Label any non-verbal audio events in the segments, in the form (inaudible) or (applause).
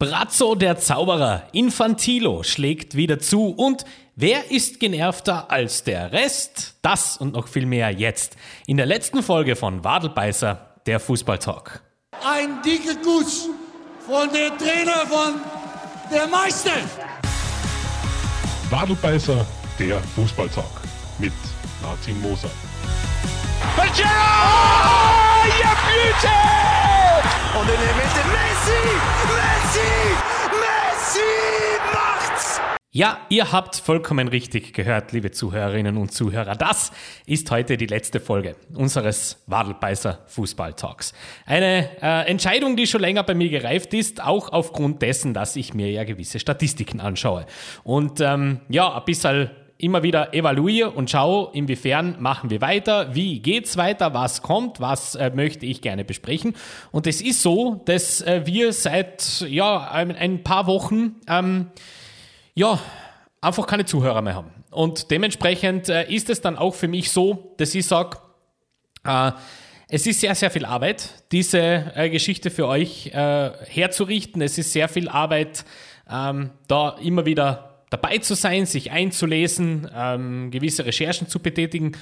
Brazzo der Zauberer, Infantilo schlägt wieder zu und wer ist genervter als der Rest? Das und noch viel mehr jetzt in der letzten Folge von Wadelbeißer, der Fußballtalk. Ein dicker Kuss von der Trainer von der Meister. Wadelbeißer, der Fußballtalk mit Martin Moser. Pajero! Ja, Blüte! Und in der Mitte Messi! Messi! Messi macht's! Ja, ihr habt vollkommen richtig gehört, liebe Zuhörerinnen und Zuhörer. Das ist heute die letzte Folge unseres Wadelbeißer Fußball-Talks. Eine äh, Entscheidung, die schon länger bei mir gereift ist, auch aufgrund dessen, dass ich mir ja gewisse Statistiken anschaue. Und ähm, ja, ein bisschen immer wieder evaluiere und schaue, inwiefern machen wir weiter, wie geht's weiter, was kommt, was äh, möchte ich gerne besprechen. Und es ist so, dass äh, wir seit ja, ein, ein paar Wochen ähm, ja, einfach keine Zuhörer mehr haben. Und dementsprechend äh, ist es dann auch für mich so, dass ich sage, äh, es ist sehr, sehr viel Arbeit, diese äh, Geschichte für euch äh, herzurichten. Es ist sehr viel Arbeit, ähm, da immer wieder dabei zu sein, sich einzulesen, ähm, gewisse Recherchen zu betätigen,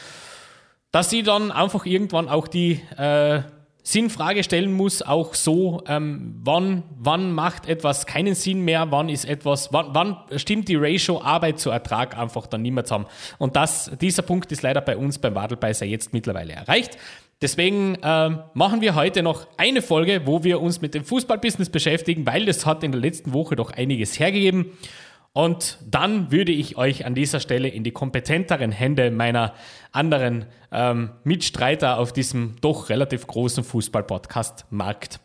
dass sie dann einfach irgendwann auch die äh, Sinnfrage stellen muss, auch so, ähm, wann, wann macht etwas keinen Sinn mehr, wann ist etwas, wann, wann stimmt die Ratio Arbeit zu Ertrag einfach dann mehr zusammen. Und das, dieser Punkt ist leider bei uns beim Wadelbeißer jetzt mittlerweile erreicht. Deswegen ähm, machen wir heute noch eine Folge, wo wir uns mit dem Fußballbusiness beschäftigen, weil das hat in der letzten Woche doch einiges hergegeben. Und dann würde ich euch an dieser Stelle in die kompetenteren Hände meiner anderen ähm, Mitstreiter auf diesem doch relativ großen Fußball-Podcast-Markt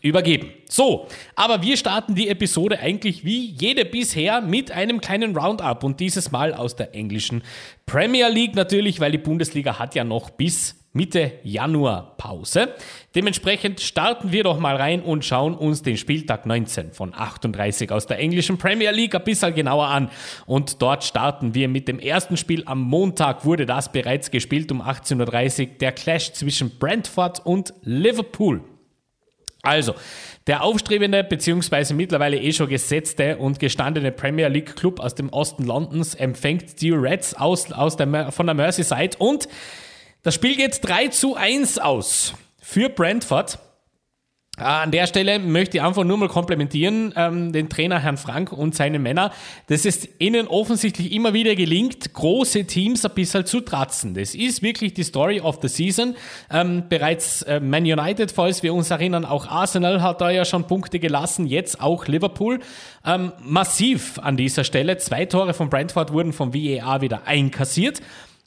übergeben. So, aber wir starten die Episode eigentlich wie jede bisher mit einem kleinen Roundup und dieses Mal aus der englischen Premier League natürlich, weil die Bundesliga hat ja noch bis Mitte Januar Pause. Dementsprechend starten wir doch mal rein und schauen uns den Spieltag 19 von 38 aus der englischen Premier League ein bisschen genauer an. Und dort starten wir mit dem ersten Spiel. Am Montag wurde das bereits gespielt um 18.30 Uhr. Der Clash zwischen Brentford und Liverpool. Also, der aufstrebende bzw. mittlerweile eh schon gesetzte und gestandene Premier League Club aus dem Osten Londons empfängt die Reds aus, aus der, von der Merseyside und das Spiel geht 3 zu 1 aus für Brentford. Ah, an der Stelle möchte ich einfach nur mal komplementieren, ähm, den Trainer Herrn Frank und seine Männer, dass es ihnen offensichtlich immer wieder gelingt, große Teams ein bisschen zu tratzen. Das ist wirklich die Story of the Season. Ähm, bereits äh, Man United, falls wir uns erinnern, auch Arsenal hat da ja schon Punkte gelassen, jetzt auch Liverpool. Ähm, massiv an dieser Stelle. Zwei Tore von Brentford wurden vom VAR wieder einkassiert.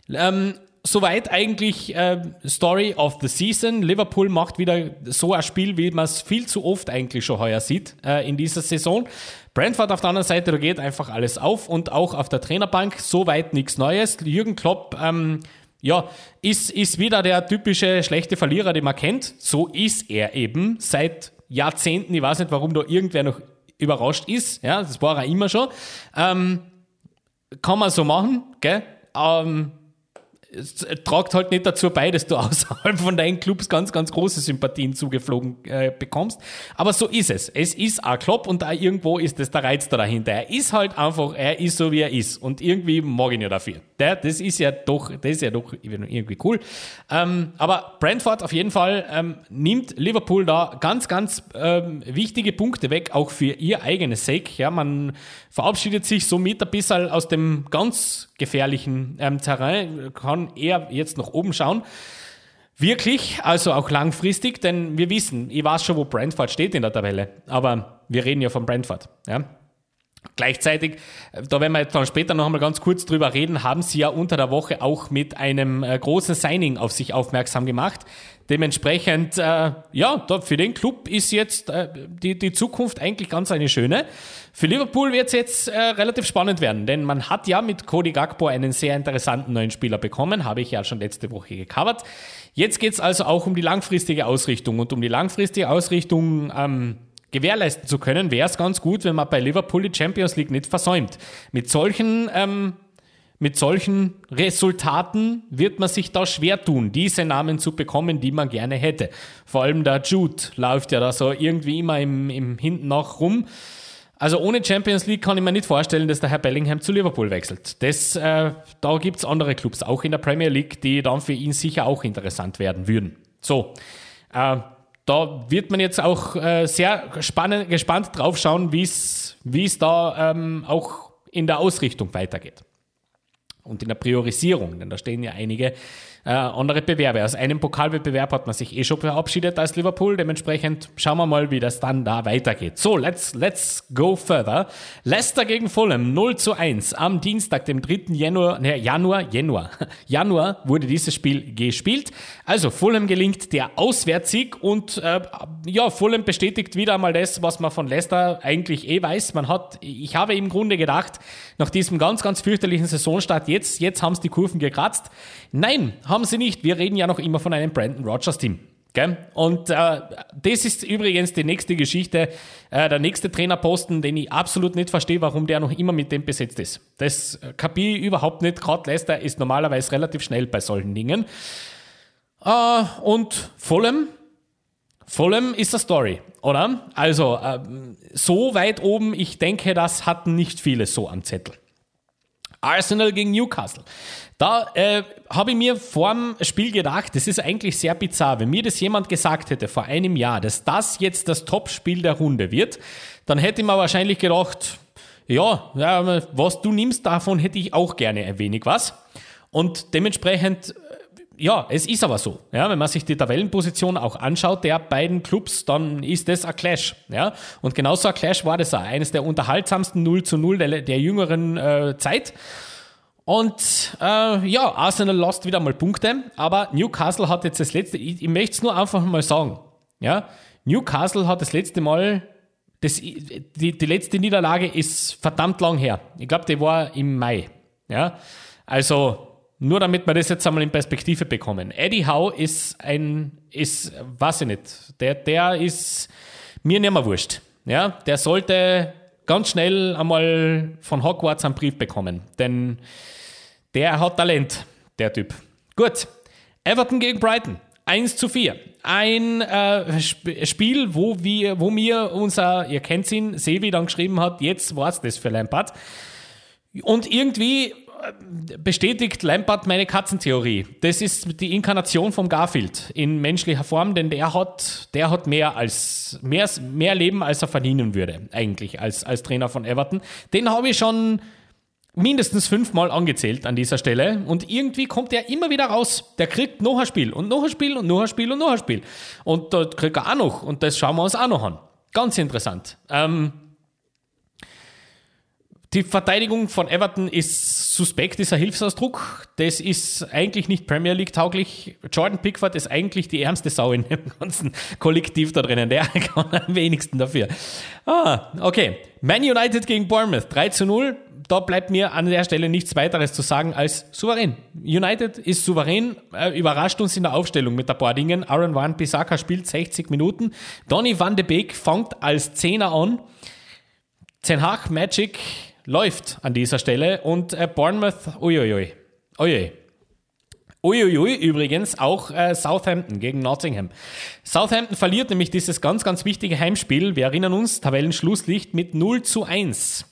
Ähm, soweit eigentlich äh, Story of the Season. Liverpool macht wieder so ein Spiel, wie man es viel zu oft eigentlich schon heuer sieht äh, in dieser Saison. Brentford auf der anderen Seite, da geht einfach alles auf und auch auf der Trainerbank soweit nichts Neues. Jürgen Klopp, ähm, ja, ist, ist wieder der typische schlechte Verlierer, den man kennt. So ist er eben seit Jahrzehnten. Ich weiß nicht, warum da irgendwer noch überrascht ist. Ja, das war er immer schon. Ähm, kann man so machen, gell? Ähm, es tragt halt nicht dazu bei, dass du (laughs) außerhalb von deinen Clubs ganz, ganz große Sympathien zugeflogen äh, bekommst. Aber so ist es. Es ist ein Club und da irgendwo ist das der Reiz da dahinter. Er ist halt einfach, er ist so wie er ist. Und irgendwie mag ich ihn ja dafür. Der, das ist ja doch, das ist ja doch irgendwie cool. Ähm, aber Brentford auf jeden Fall ähm, nimmt Liverpool da ganz, ganz ähm, wichtige Punkte weg, auch für ihr eigenes Sake. Ja, man verabschiedet sich somit ein bisschen aus dem ganz gefährlichen ähm, Terrain, kann eher jetzt nach oben schauen. Wirklich, also auch langfristig, denn wir wissen, ich weiß schon, wo Brentford steht in der Tabelle, aber wir reden ja von Brentford. Ja? Gleichzeitig, da werden wir jetzt dann später noch einmal ganz kurz drüber reden, haben sie ja unter der Woche auch mit einem äh, großen Signing auf sich aufmerksam gemacht. Dementsprechend, äh, ja, für den Club ist jetzt äh, die, die Zukunft eigentlich ganz eine schöne. Für Liverpool wird es jetzt äh, relativ spannend werden, denn man hat ja mit Cody Gagbo einen sehr interessanten neuen Spieler bekommen, habe ich ja schon letzte Woche gecovert. Jetzt geht es also auch um die langfristige Ausrichtung und um die langfristige Ausrichtung ähm, gewährleisten zu können, wäre es ganz gut, wenn man bei Liverpool die Champions League nicht versäumt. Mit solchen ähm, mit solchen Resultaten wird man sich da schwer tun, diese Namen zu bekommen, die man gerne hätte. Vor allem der Jude läuft ja da so irgendwie immer im, im Hinten nach rum. Also ohne Champions League kann ich mir nicht vorstellen, dass der Herr Bellingham zu Liverpool wechselt. Das, äh, da gibt es andere Clubs, auch in der Premier League, die dann für ihn sicher auch interessant werden würden. So, äh, da wird man jetzt auch äh, sehr spannend, gespannt drauf schauen, wie es da ähm, auch in der Ausrichtung weitergeht und in der Priorisierung, denn da stehen ja einige äh, andere Bewerbe. Aus einem Pokalwettbewerb hat man sich eh schon verabschiedet als Liverpool. Dementsprechend schauen wir mal, wie das dann da weitergeht. So, let's, let's go further. Leicester gegen Fulham 0 zu 1. Am Dienstag, dem 3. Januar, ne, Januar, Januar, (laughs) Januar wurde dieses Spiel gespielt. Also Fulham gelingt der Auswärtssieg und äh, ja, Fulham bestätigt wieder einmal das, was man von Leicester eigentlich eh weiß. Man hat, ich habe im Grunde gedacht, nach diesem ganz, ganz fürchterlichen Saisonstart, jetzt, jetzt haben es die Kurven gekratzt. Nein, haben sie nicht. Wir reden ja noch immer von einem Brandon Rogers Team. Gell? Und äh, das ist übrigens die nächste Geschichte, äh, der nächste Trainerposten, den ich absolut nicht verstehe, warum der noch immer mit dem besetzt ist. Das kapiere ich überhaupt nicht. Gerade Leicester ist normalerweise relativ schnell bei solchen Dingen. Äh, und Fulham, Fulham ist eine Story, oder? Also, äh, so weit oben, ich denke, das hatten nicht viele so am Zettel. Arsenal gegen Newcastle. Da äh, habe ich mir vor dem Spiel gedacht, das ist eigentlich sehr bizarr. Wenn mir das jemand gesagt hätte vor einem Jahr, dass das jetzt das Topspiel der Runde wird, dann hätte ich mir wahrscheinlich gedacht, ja, was du nimmst, davon hätte ich auch gerne ein wenig was. Und dementsprechend, ja, es ist aber so. Ja, wenn man sich die Tabellenposition auch anschaut, der beiden Clubs, dann ist das ein Clash. Ja, und genauso ein Clash war das auch. Eines der unterhaltsamsten 0 zu 0 der, der jüngeren äh, Zeit. Und äh, ja, Arsenal lost wieder mal Punkte, aber Newcastle hat jetzt das letzte, ich, ich möchte es nur einfach mal sagen, ja, Newcastle hat das letzte Mal, das, die, die letzte Niederlage ist verdammt lang her. Ich glaube, die war im Mai. Ja, also nur damit wir das jetzt einmal in Perspektive bekommen. Eddie Howe ist ein, ist, weiß ich nicht, der, der ist mir nicht mehr wurscht. Ja, der sollte ganz schnell einmal von Hogwarts einen Brief bekommen, denn der hat Talent, der Typ. Gut, Everton gegen Brighton. 1 zu 4. Ein äh, Sp Spiel, wo wir, wo mir unser, ihr kennt ihn, Sevi dann geschrieben hat, jetzt war es das für Lampard. Und irgendwie bestätigt Lampard meine Katzentheorie. Das ist die Inkarnation vom Garfield in menschlicher Form, denn der hat, der hat mehr als mehr, mehr Leben, als er verdienen würde, eigentlich, als, als Trainer von Everton. Den habe ich schon mindestens fünfmal angezählt an dieser Stelle und irgendwie kommt er immer wieder raus. Der kriegt noch ein Spiel und noch ein Spiel und noch ein Spiel und noch ein Spiel. Und dort kriegt er auch noch und das schauen wir uns auch noch an. Ganz interessant. Ähm, die Verteidigung von Everton ist suspekt, ist ein Hilfsausdruck. Das ist eigentlich nicht Premier League tauglich. Jordan Pickford ist eigentlich die ärmste Sau in dem ganzen Kollektiv da drinnen. Der (laughs) kann am wenigsten dafür. Ah, okay. Man United gegen Bournemouth 3 zu 0 da bleibt mir an der Stelle nichts weiteres zu sagen als souverän. United ist souverän, äh, überrascht uns in der Aufstellung mit ein paar Dingen. Aaron Van Bissaka spielt 60 Minuten. Donny van de Beek fängt als Zehner an. Ten Hag Magic läuft an dieser Stelle und äh, Bournemouth, uiuiui, uiui. Uiuiui, übrigens auch äh, Southampton gegen Nottingham. Southampton verliert nämlich dieses ganz, ganz wichtige Heimspiel. Wir erinnern uns, Tabellenschlusslicht mit 0 zu 1.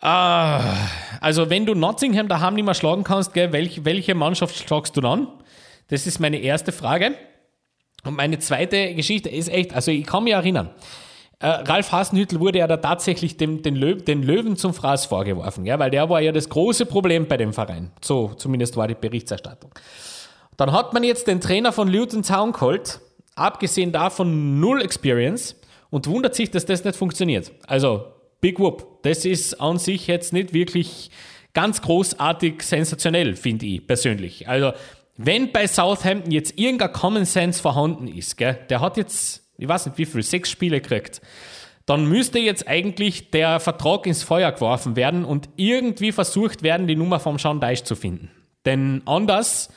Ah, also wenn du Nottingham daheim nicht mehr schlagen kannst, gell, welch, welche Mannschaft schlagst du dann? Das ist meine erste Frage. Und meine zweite Geschichte ist echt, also ich kann mich erinnern, äh, Ralf Hasenhüttel wurde ja da tatsächlich dem, den, Löw, den Löwen zum Fraß vorgeworfen, gell, weil der war ja das große Problem bei dem Verein. So zumindest war die Berichterstattung. Dann hat man jetzt den Trainer von Luton Town geholt, abgesehen davon null Experience und wundert sich, dass das nicht funktioniert. Also Big Whoop. Das ist an sich jetzt nicht wirklich ganz großartig sensationell, finde ich persönlich. Also, wenn bei Southampton jetzt irgendein Common Sense vorhanden ist, gell, der hat jetzt, ich weiß nicht wie viel, sechs Spiele gekriegt, dann müsste jetzt eigentlich der Vertrag ins Feuer geworfen werden und irgendwie versucht werden, die Nummer vom Sean Deich zu finden. Denn anders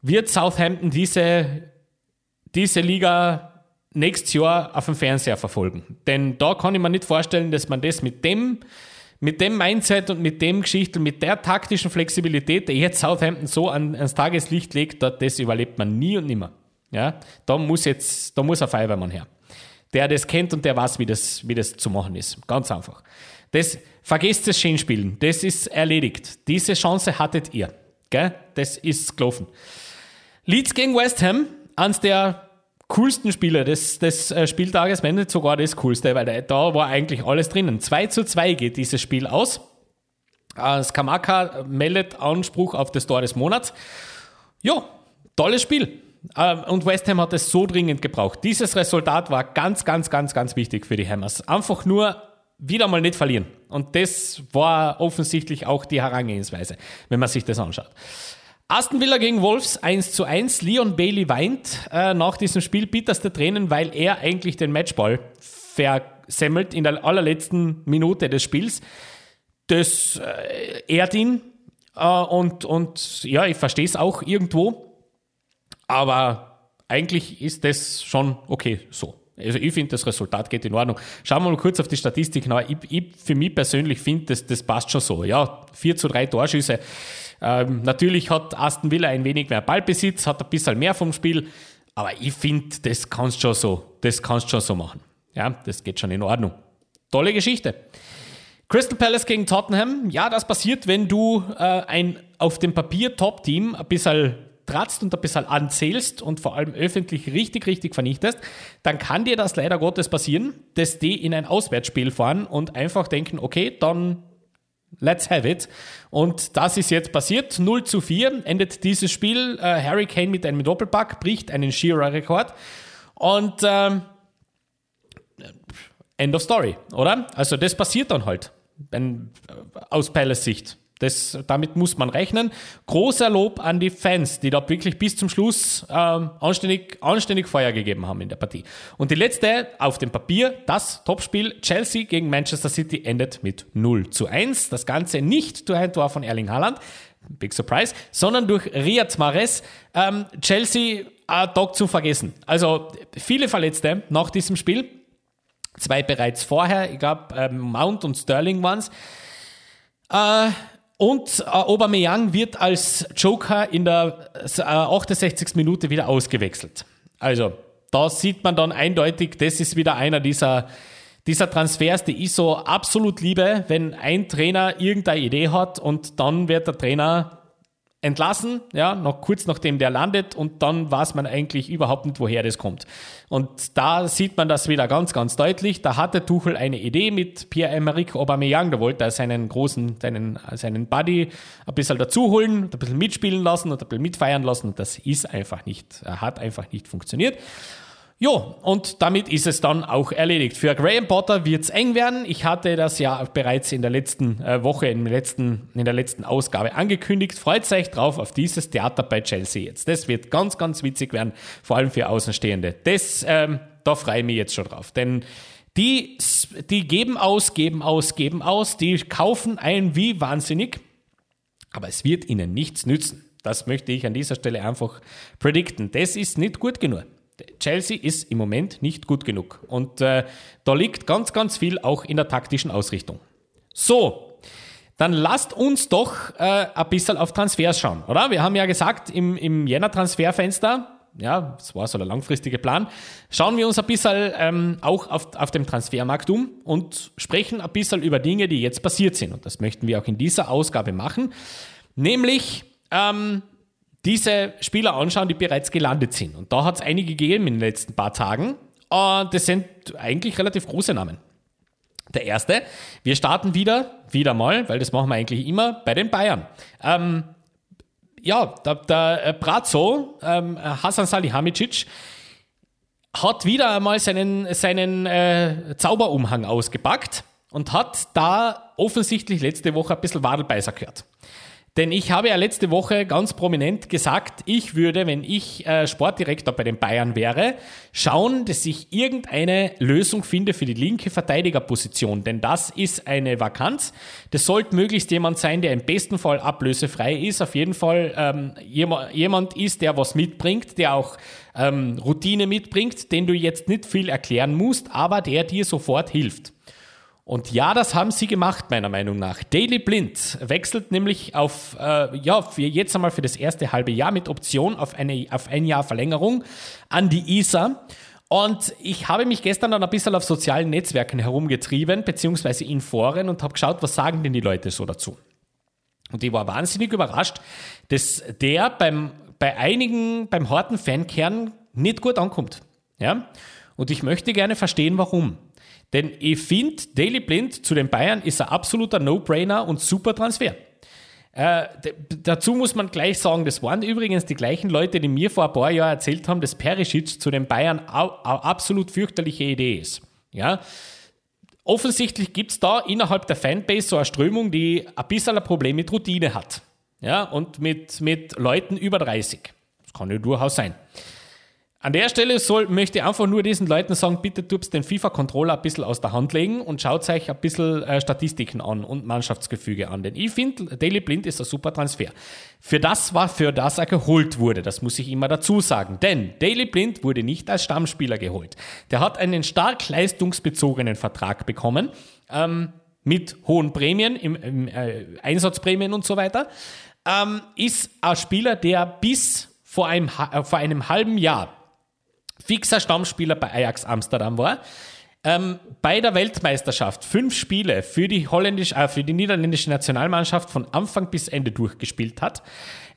wird Southampton diese, diese Liga nächstes Jahr auf dem Fernseher verfolgen. Denn da kann ich mir nicht vorstellen, dass man das mit dem, mit dem Mindset und mit dem Geschichte, mit der taktischen Flexibilität, der jetzt Southampton so an, ans Tageslicht legt, das überlebt man nie und nimmer. Ja, da muss jetzt, da muss ein Feuerwehrmann her. Der das kennt und der weiß, wie das, wie das zu machen ist. Ganz einfach. Das, vergesst das Schönspielen. Das ist erledigt. Diese Chance hattet ihr. Gell? Das ist gelaufen. Leeds gegen West Ham, eines der coolsten Spiele des, des äh, Spieltages, wenn nicht sogar das coolste, weil da, da war eigentlich alles drinnen. 2 zu 2 geht dieses Spiel aus. Äh, Skamaka meldet Anspruch auf das Tor des Monats. Ja, tolles Spiel. Äh, und West Ham hat es so dringend gebraucht. Dieses Resultat war ganz, ganz, ganz, ganz wichtig für die Hammers. Einfach nur wieder mal nicht verlieren. Und das war offensichtlich auch die Herangehensweise, wenn man sich das anschaut. Aston Villa gegen Wolves 1 zu 1. Leon Bailey weint äh, nach diesem Spiel bitterste Tränen, weil er eigentlich den Matchball versemmelt in der allerletzten Minute des Spiels. Das äh, ehrt ihn äh, und, und ja, ich verstehe es auch irgendwo, aber eigentlich ist das schon okay so. Also ich finde, das Resultat geht in Ordnung. Schauen wir mal kurz auf die Statistik nach. Ich, ich, für mich persönlich finde, das, das passt schon so. Ja, 4 zu 3 Torschüsse. Ähm, natürlich hat Aston Villa ein wenig mehr Ballbesitz, hat ein bisschen mehr vom Spiel. Aber ich finde, das kannst schon so, das kannst schon so machen. Ja, das geht schon in Ordnung. Tolle Geschichte. Crystal Palace gegen Tottenham. Ja, das passiert, wenn du äh, ein auf dem Papier Top-Team ein bisschen tratzt und ein bisschen anzählst und vor allem öffentlich richtig, richtig vernichtest, dann kann dir das leider Gottes passieren, dass die in ein Auswärtsspiel fahren und einfach denken, okay, dann let's have it. Und das ist jetzt passiert. 0 zu 4 endet dieses Spiel. Äh, Harry Kane mit einem Doppelpack bricht einen Shearer-Rekord. Und ähm, End of Story, oder? Also das passiert dann halt wenn, aus Palace Sicht. Das, damit muss man rechnen. Großer Lob an die Fans, die da wirklich bis zum Schluss ähm, anständig, anständig Feuer gegeben haben in der Partie. Und die letzte auf dem Papier, das Topspiel Chelsea gegen Manchester City endet mit 0 zu 1. Das Ganze nicht durch ein Tor von Erling Haaland, big surprise, sondern durch Riyad Mahrez. Ähm, Chelsea ein Tag zu vergessen. Also viele Verletzte nach diesem Spiel. Zwei bereits vorher, ich glaube ähm, Mount und Sterling waren es. Äh, und äh, Aubameyang wird als Joker in der äh, 68. Minute wieder ausgewechselt. Also, da sieht man dann eindeutig, das ist wieder einer dieser, dieser Transfers, die ich so absolut liebe, wenn ein Trainer irgendeine Idee hat und dann wird der Trainer entlassen, ja, noch kurz nachdem der landet und dann weiß man eigentlich überhaupt nicht, woher das kommt. Und da sieht man das wieder ganz, ganz deutlich. Da hatte Tuchel eine Idee mit Pierre-Emerick Aubameyang, da wollte er seinen großen, seinen, seinen Buddy ein bisschen dazuholen, ein bisschen mitspielen lassen und ein bisschen mitfeiern lassen und das ist einfach nicht, hat einfach nicht funktioniert. Jo, und damit ist es dann auch erledigt. Für Graham Potter wird es eng werden. Ich hatte das ja bereits in der letzten äh, Woche, in, letzten, in der letzten Ausgabe angekündigt. Freut euch drauf auf dieses Theater bei Chelsea jetzt. Das wird ganz, ganz witzig werden, vor allem für Außenstehende. Das, ähm, da freue ich mich jetzt schon drauf. Denn die, die geben aus, geben aus, geben aus, die kaufen ein wie wahnsinnig, aber es wird ihnen nichts nützen. Das möchte ich an dieser Stelle einfach predikten. Das ist nicht gut genug. Chelsea ist im Moment nicht gut genug. Und äh, da liegt ganz, ganz viel auch in der taktischen Ausrichtung. So, dann lasst uns doch äh, ein bisschen auf Transfers schauen, oder? Wir haben ja gesagt, im, im Jänner-Transferfenster, ja, das war so der langfristige Plan, schauen wir uns ein bisschen ähm, auch auf, auf dem Transfermarkt um und sprechen ein bisschen über Dinge, die jetzt passiert sind. Und das möchten wir auch in dieser Ausgabe machen. Nämlich, ähm, diese Spieler anschauen, die bereits gelandet sind. Und da hat es einige gegeben in den letzten paar Tagen. Und das sind eigentlich relativ große Namen. Der erste, wir starten wieder, wieder mal, weil das machen wir eigentlich immer, bei den Bayern. Ähm, ja, der, der Brazzo, ähm, Hasan Salihamidzic, hat wieder einmal seinen, seinen äh, Zauberumhang ausgepackt und hat da offensichtlich letzte Woche ein bisschen Wadelbeißer gehört. Denn ich habe ja letzte Woche ganz prominent gesagt, ich würde, wenn ich äh, Sportdirektor bei den Bayern wäre, schauen, dass ich irgendeine Lösung finde für die linke Verteidigerposition. Denn das ist eine Vakanz. Das sollte möglichst jemand sein, der im besten Fall ablösefrei ist. Auf jeden Fall ähm, jemand ist, der was mitbringt, der auch ähm, Routine mitbringt, den du jetzt nicht viel erklären musst, aber der dir sofort hilft. Und ja, das haben sie gemacht, meiner Meinung nach. Daily Blind wechselt nämlich auf, äh, ja, für jetzt einmal für das erste halbe Jahr mit Option auf, eine, auf ein Jahr Verlängerung an die ISA. Und ich habe mich gestern dann ein bisschen auf sozialen Netzwerken herumgetrieben, beziehungsweise in Foren und habe geschaut, was sagen denn die Leute so dazu. Und ich war wahnsinnig überrascht, dass der beim, bei einigen, beim harten Fankern nicht gut ankommt. Ja? Und ich möchte gerne verstehen, warum. Denn ich finde, Daily Blind zu den Bayern ist ein absoluter No-Brainer und super Transfer. Äh, dazu muss man gleich sagen, das waren übrigens die gleichen Leute, die mir vor ein paar Jahren erzählt haben, dass Perisic zu den Bayern eine absolut fürchterliche Idee ist. Ja? Offensichtlich gibt es da innerhalb der Fanbase so eine Strömung, die ein bisschen ein Problem mit Routine hat. Ja? Und mit, mit Leuten über 30. Das kann ja durchaus sein. An der Stelle soll, möchte ich einfach nur diesen Leuten sagen, bitte tut den FIFA-Controller ein bisschen aus der Hand legen und schaut euch ein bisschen äh, Statistiken an und Mannschaftsgefüge an. Denn ich finde, Daily Blind ist ein super Transfer. Für das war, für das er geholt wurde. Das muss ich immer dazu sagen. Denn Daily Blind wurde nicht als Stammspieler geholt. Der hat einen stark leistungsbezogenen Vertrag bekommen. Ähm, mit hohen Prämien, im, im äh, Einsatzprämien und so weiter, ähm, ist ein Spieler, der bis vor einem, äh, vor einem halben Jahr fixer Stammspieler bei Ajax Amsterdam war. Ähm, bei der Weltmeisterschaft fünf Spiele für die, holländisch, äh, für die niederländische Nationalmannschaft von Anfang bis Ende durchgespielt hat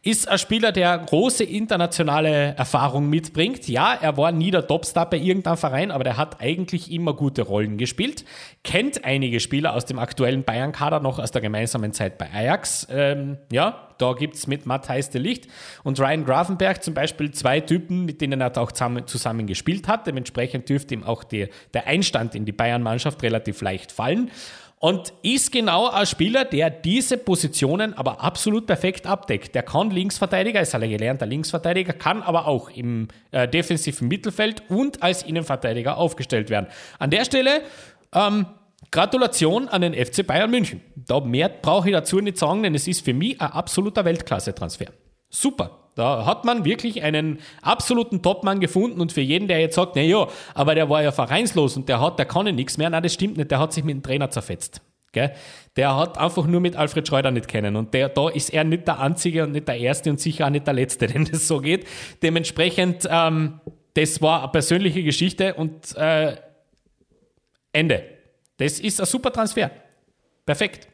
ist ein Spieler, der große internationale Erfahrung mitbringt. Ja, er war nie der Topstar bei irgendeinem Verein, aber der hat eigentlich immer gute Rollen gespielt. Kennt einige Spieler aus dem aktuellen Bayern-Kader noch aus der gemeinsamen Zeit bei Ajax. Ähm, ja, da gibt es mit Matthijs de Licht und Ryan Grafenberg zum Beispiel zwei Typen, mit denen er auch zusammen, zusammen gespielt hat. Dementsprechend dürfte ihm auch die, der Einstand in die Bayern-Mannschaft relativ leicht fallen und ist genau ein Spieler, der diese Positionen aber absolut perfekt abdeckt. Der kann Linksverteidiger, ist ein gelernter Linksverteidiger, kann aber auch im äh, defensiven Mittelfeld und als Innenverteidiger aufgestellt werden. An der Stelle ähm, Gratulation an den FC Bayern München. Da mehr brauche ich dazu nicht sagen, denn es ist für mich ein absoluter Weltklasse-Transfer. Super. Da hat man wirklich einen absoluten Topmann gefunden und für jeden, der jetzt sagt, na ja, aber der war ja vereinslos und der hat, der kann ja nichts mehr, nein, das stimmt nicht, der hat sich mit dem Trainer zerfetzt. Gell? Der hat einfach nur mit Alfred Schreuder nicht kennen und der, da ist er nicht der Einzige und nicht der Erste und sicher auch nicht der Letzte, (laughs) denn das so geht. Dementsprechend, ähm, das war eine persönliche Geschichte und äh, Ende. Das ist ein super Transfer. Perfekt.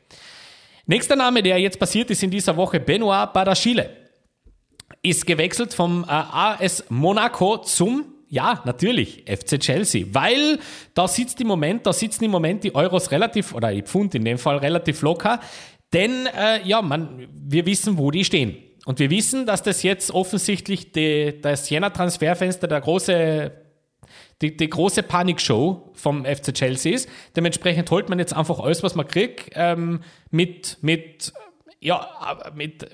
Nächster Name, der jetzt passiert ist in dieser Woche, Benoit Badachile ist gewechselt vom äh, AS Monaco zum ja, natürlich, FC Chelsea, weil da sitzt im Moment, da sitzen im Moment die Euros relativ, oder die Pfund in dem Fall relativ locker, denn äh, ja, man, wir wissen, wo die stehen. Und wir wissen, dass das jetzt offensichtlich die, das Jänner-Transferfenster der große, die, die große Panikshow vom FC Chelsea ist. Dementsprechend holt man jetzt einfach alles, was man kriegt, ähm, mit, mit, ja, mit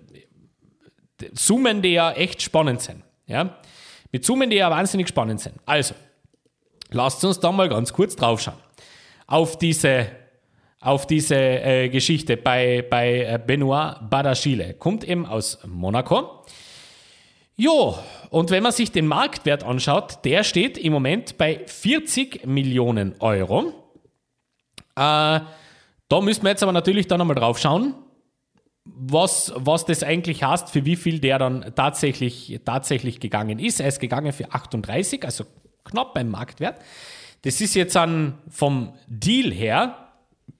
Summen, die ja echt spannend sind. Ja? Mit Summen, die ja wahnsinnig spannend sind. Also, lasst uns da mal ganz kurz draufschauen. Auf diese, auf diese äh, Geschichte bei, bei äh, Benoit Badachile. Kommt eben aus Monaco. Jo, und wenn man sich den Marktwert anschaut, der steht im Moment bei 40 Millionen Euro. Äh, da müssen wir jetzt aber natürlich dann nochmal drauf schauen was, was das eigentlich heißt, für wie viel der dann tatsächlich, tatsächlich gegangen ist. Er ist gegangen für 38, also knapp beim Marktwert. Das ist jetzt an, vom Deal her,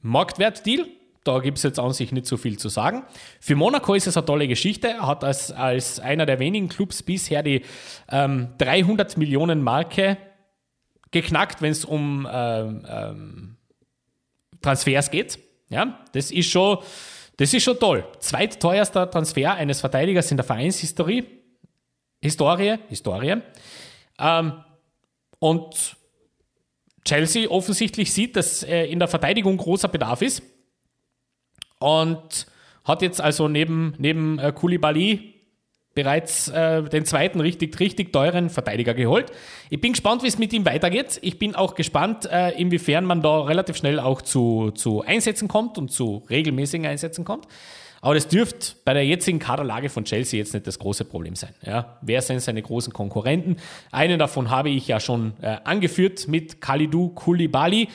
Marktwert-Deal, da gibt es jetzt an sich nicht so viel zu sagen. Für Monaco ist es eine tolle Geschichte. Er hat als, als einer der wenigen Clubs bisher die ähm, 300 Millionen Marke geknackt, wenn es um ähm, ähm, Transfers geht. Ja, das ist schon das ist schon toll. Zweitteuerster Transfer eines Verteidigers in der Vereinshistorie. Historie, Historie. Ähm, und Chelsea offensichtlich sieht, dass äh, in der Verteidigung großer Bedarf ist. Und hat jetzt also neben, neben äh, Koulibaly bereits äh, den zweiten richtig, richtig teuren Verteidiger geholt. Ich bin gespannt, wie es mit ihm weitergeht. Ich bin auch gespannt, äh, inwiefern man da relativ schnell auch zu, zu Einsätzen kommt und zu regelmäßigen Einsätzen kommt. Aber das dürfte bei der jetzigen Kaderlage von Chelsea jetzt nicht das große Problem sein. Ja, wer sind seine großen Konkurrenten? Einen davon habe ich ja schon äh, angeführt mit Kalidou Koulibaly.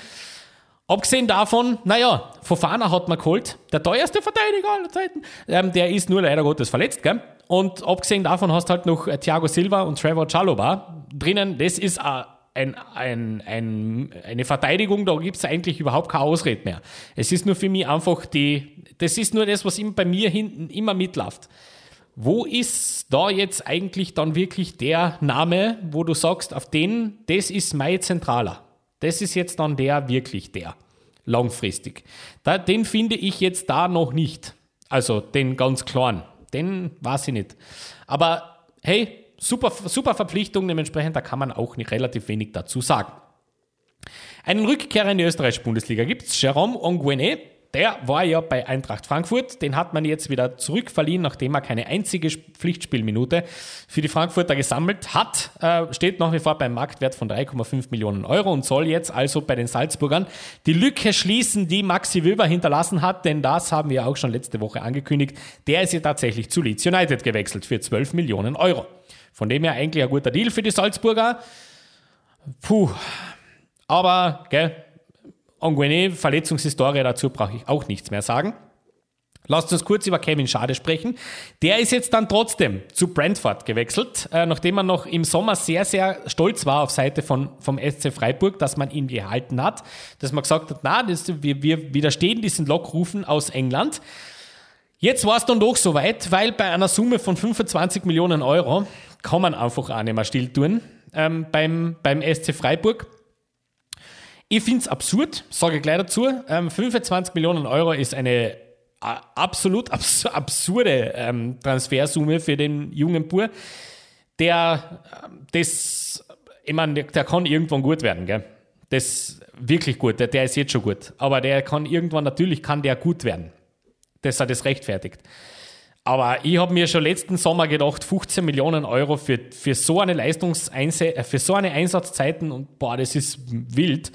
Abgesehen davon, naja, Fofana hat man geholt, der teuerste Verteidiger aller Zeiten. Ähm, der ist nur leider Gottes verletzt, gell? Und abgesehen davon hast du halt noch äh, Thiago Silva und Trevor Chalobah drinnen. Das ist äh, ein, ein, ein, eine Verteidigung, da gibt es eigentlich überhaupt keine Ausrede mehr. Es ist nur für mich einfach die, das ist nur das, was bei mir hinten immer mitläuft. Wo ist da jetzt eigentlich dann wirklich der Name, wo du sagst, auf den, das ist mein Zentraler? Das ist jetzt dann der wirklich der. Langfristig. Da, den finde ich jetzt da noch nicht. Also den ganz klaren. Den weiß ich nicht. Aber hey, super, super Verpflichtung. Dementsprechend, da kann man auch nicht relativ wenig dazu sagen. Einen Rückkehrer in die österreichische Bundesliga gibt es. Jerome Onguene, der war ja bei Eintracht Frankfurt. Den hat man jetzt wieder zurückverliehen, nachdem er keine einzige Pflichtspielminute für die Frankfurter gesammelt hat. Äh, steht nach wie vor beim Marktwert von 3,5 Millionen Euro und soll jetzt also bei den Salzburgern die Lücke schließen, die Maxi Wöber hinterlassen hat. Denn das haben wir auch schon letzte Woche angekündigt. Der ist ja tatsächlich zu Leeds United gewechselt für 12 Millionen Euro. Von dem her eigentlich ein guter Deal für die Salzburger. Puh. Aber, gell, Anguene, Verletzungshistorie, dazu brauche ich auch nichts mehr sagen. Lasst uns kurz über Kevin Schade sprechen. Der ist jetzt dann trotzdem zu Brentford gewechselt, äh, nachdem er noch im Sommer sehr, sehr stolz war auf Seite von, vom SC Freiburg, dass man ihn gehalten hat, dass man gesagt hat, na, das, wir, wir widerstehen diesen Lockrufen aus England. Jetzt war es dann doch soweit, weil bei einer Summe von 25 Millionen Euro kann man einfach auch nicht mehr still tun ähm, beim, beim SC Freiburg. Ich finde es absurd, sage ich gleich dazu. Ähm, 25 Millionen Euro ist eine äh, absolut abs absurde ähm, Transfersumme für den jungen Bur. Der, ähm, das, ich meine, der, kann irgendwann gut werden, gell? Das wirklich gut, der, der ist jetzt schon gut. Aber der kann irgendwann, natürlich kann der gut werden. Das hat das rechtfertigt. Aber ich habe mir schon letzten Sommer gedacht, 15 Millionen Euro für, für so eine Leistungseinse für so eine Einsatzzeiten und boah, das ist wild.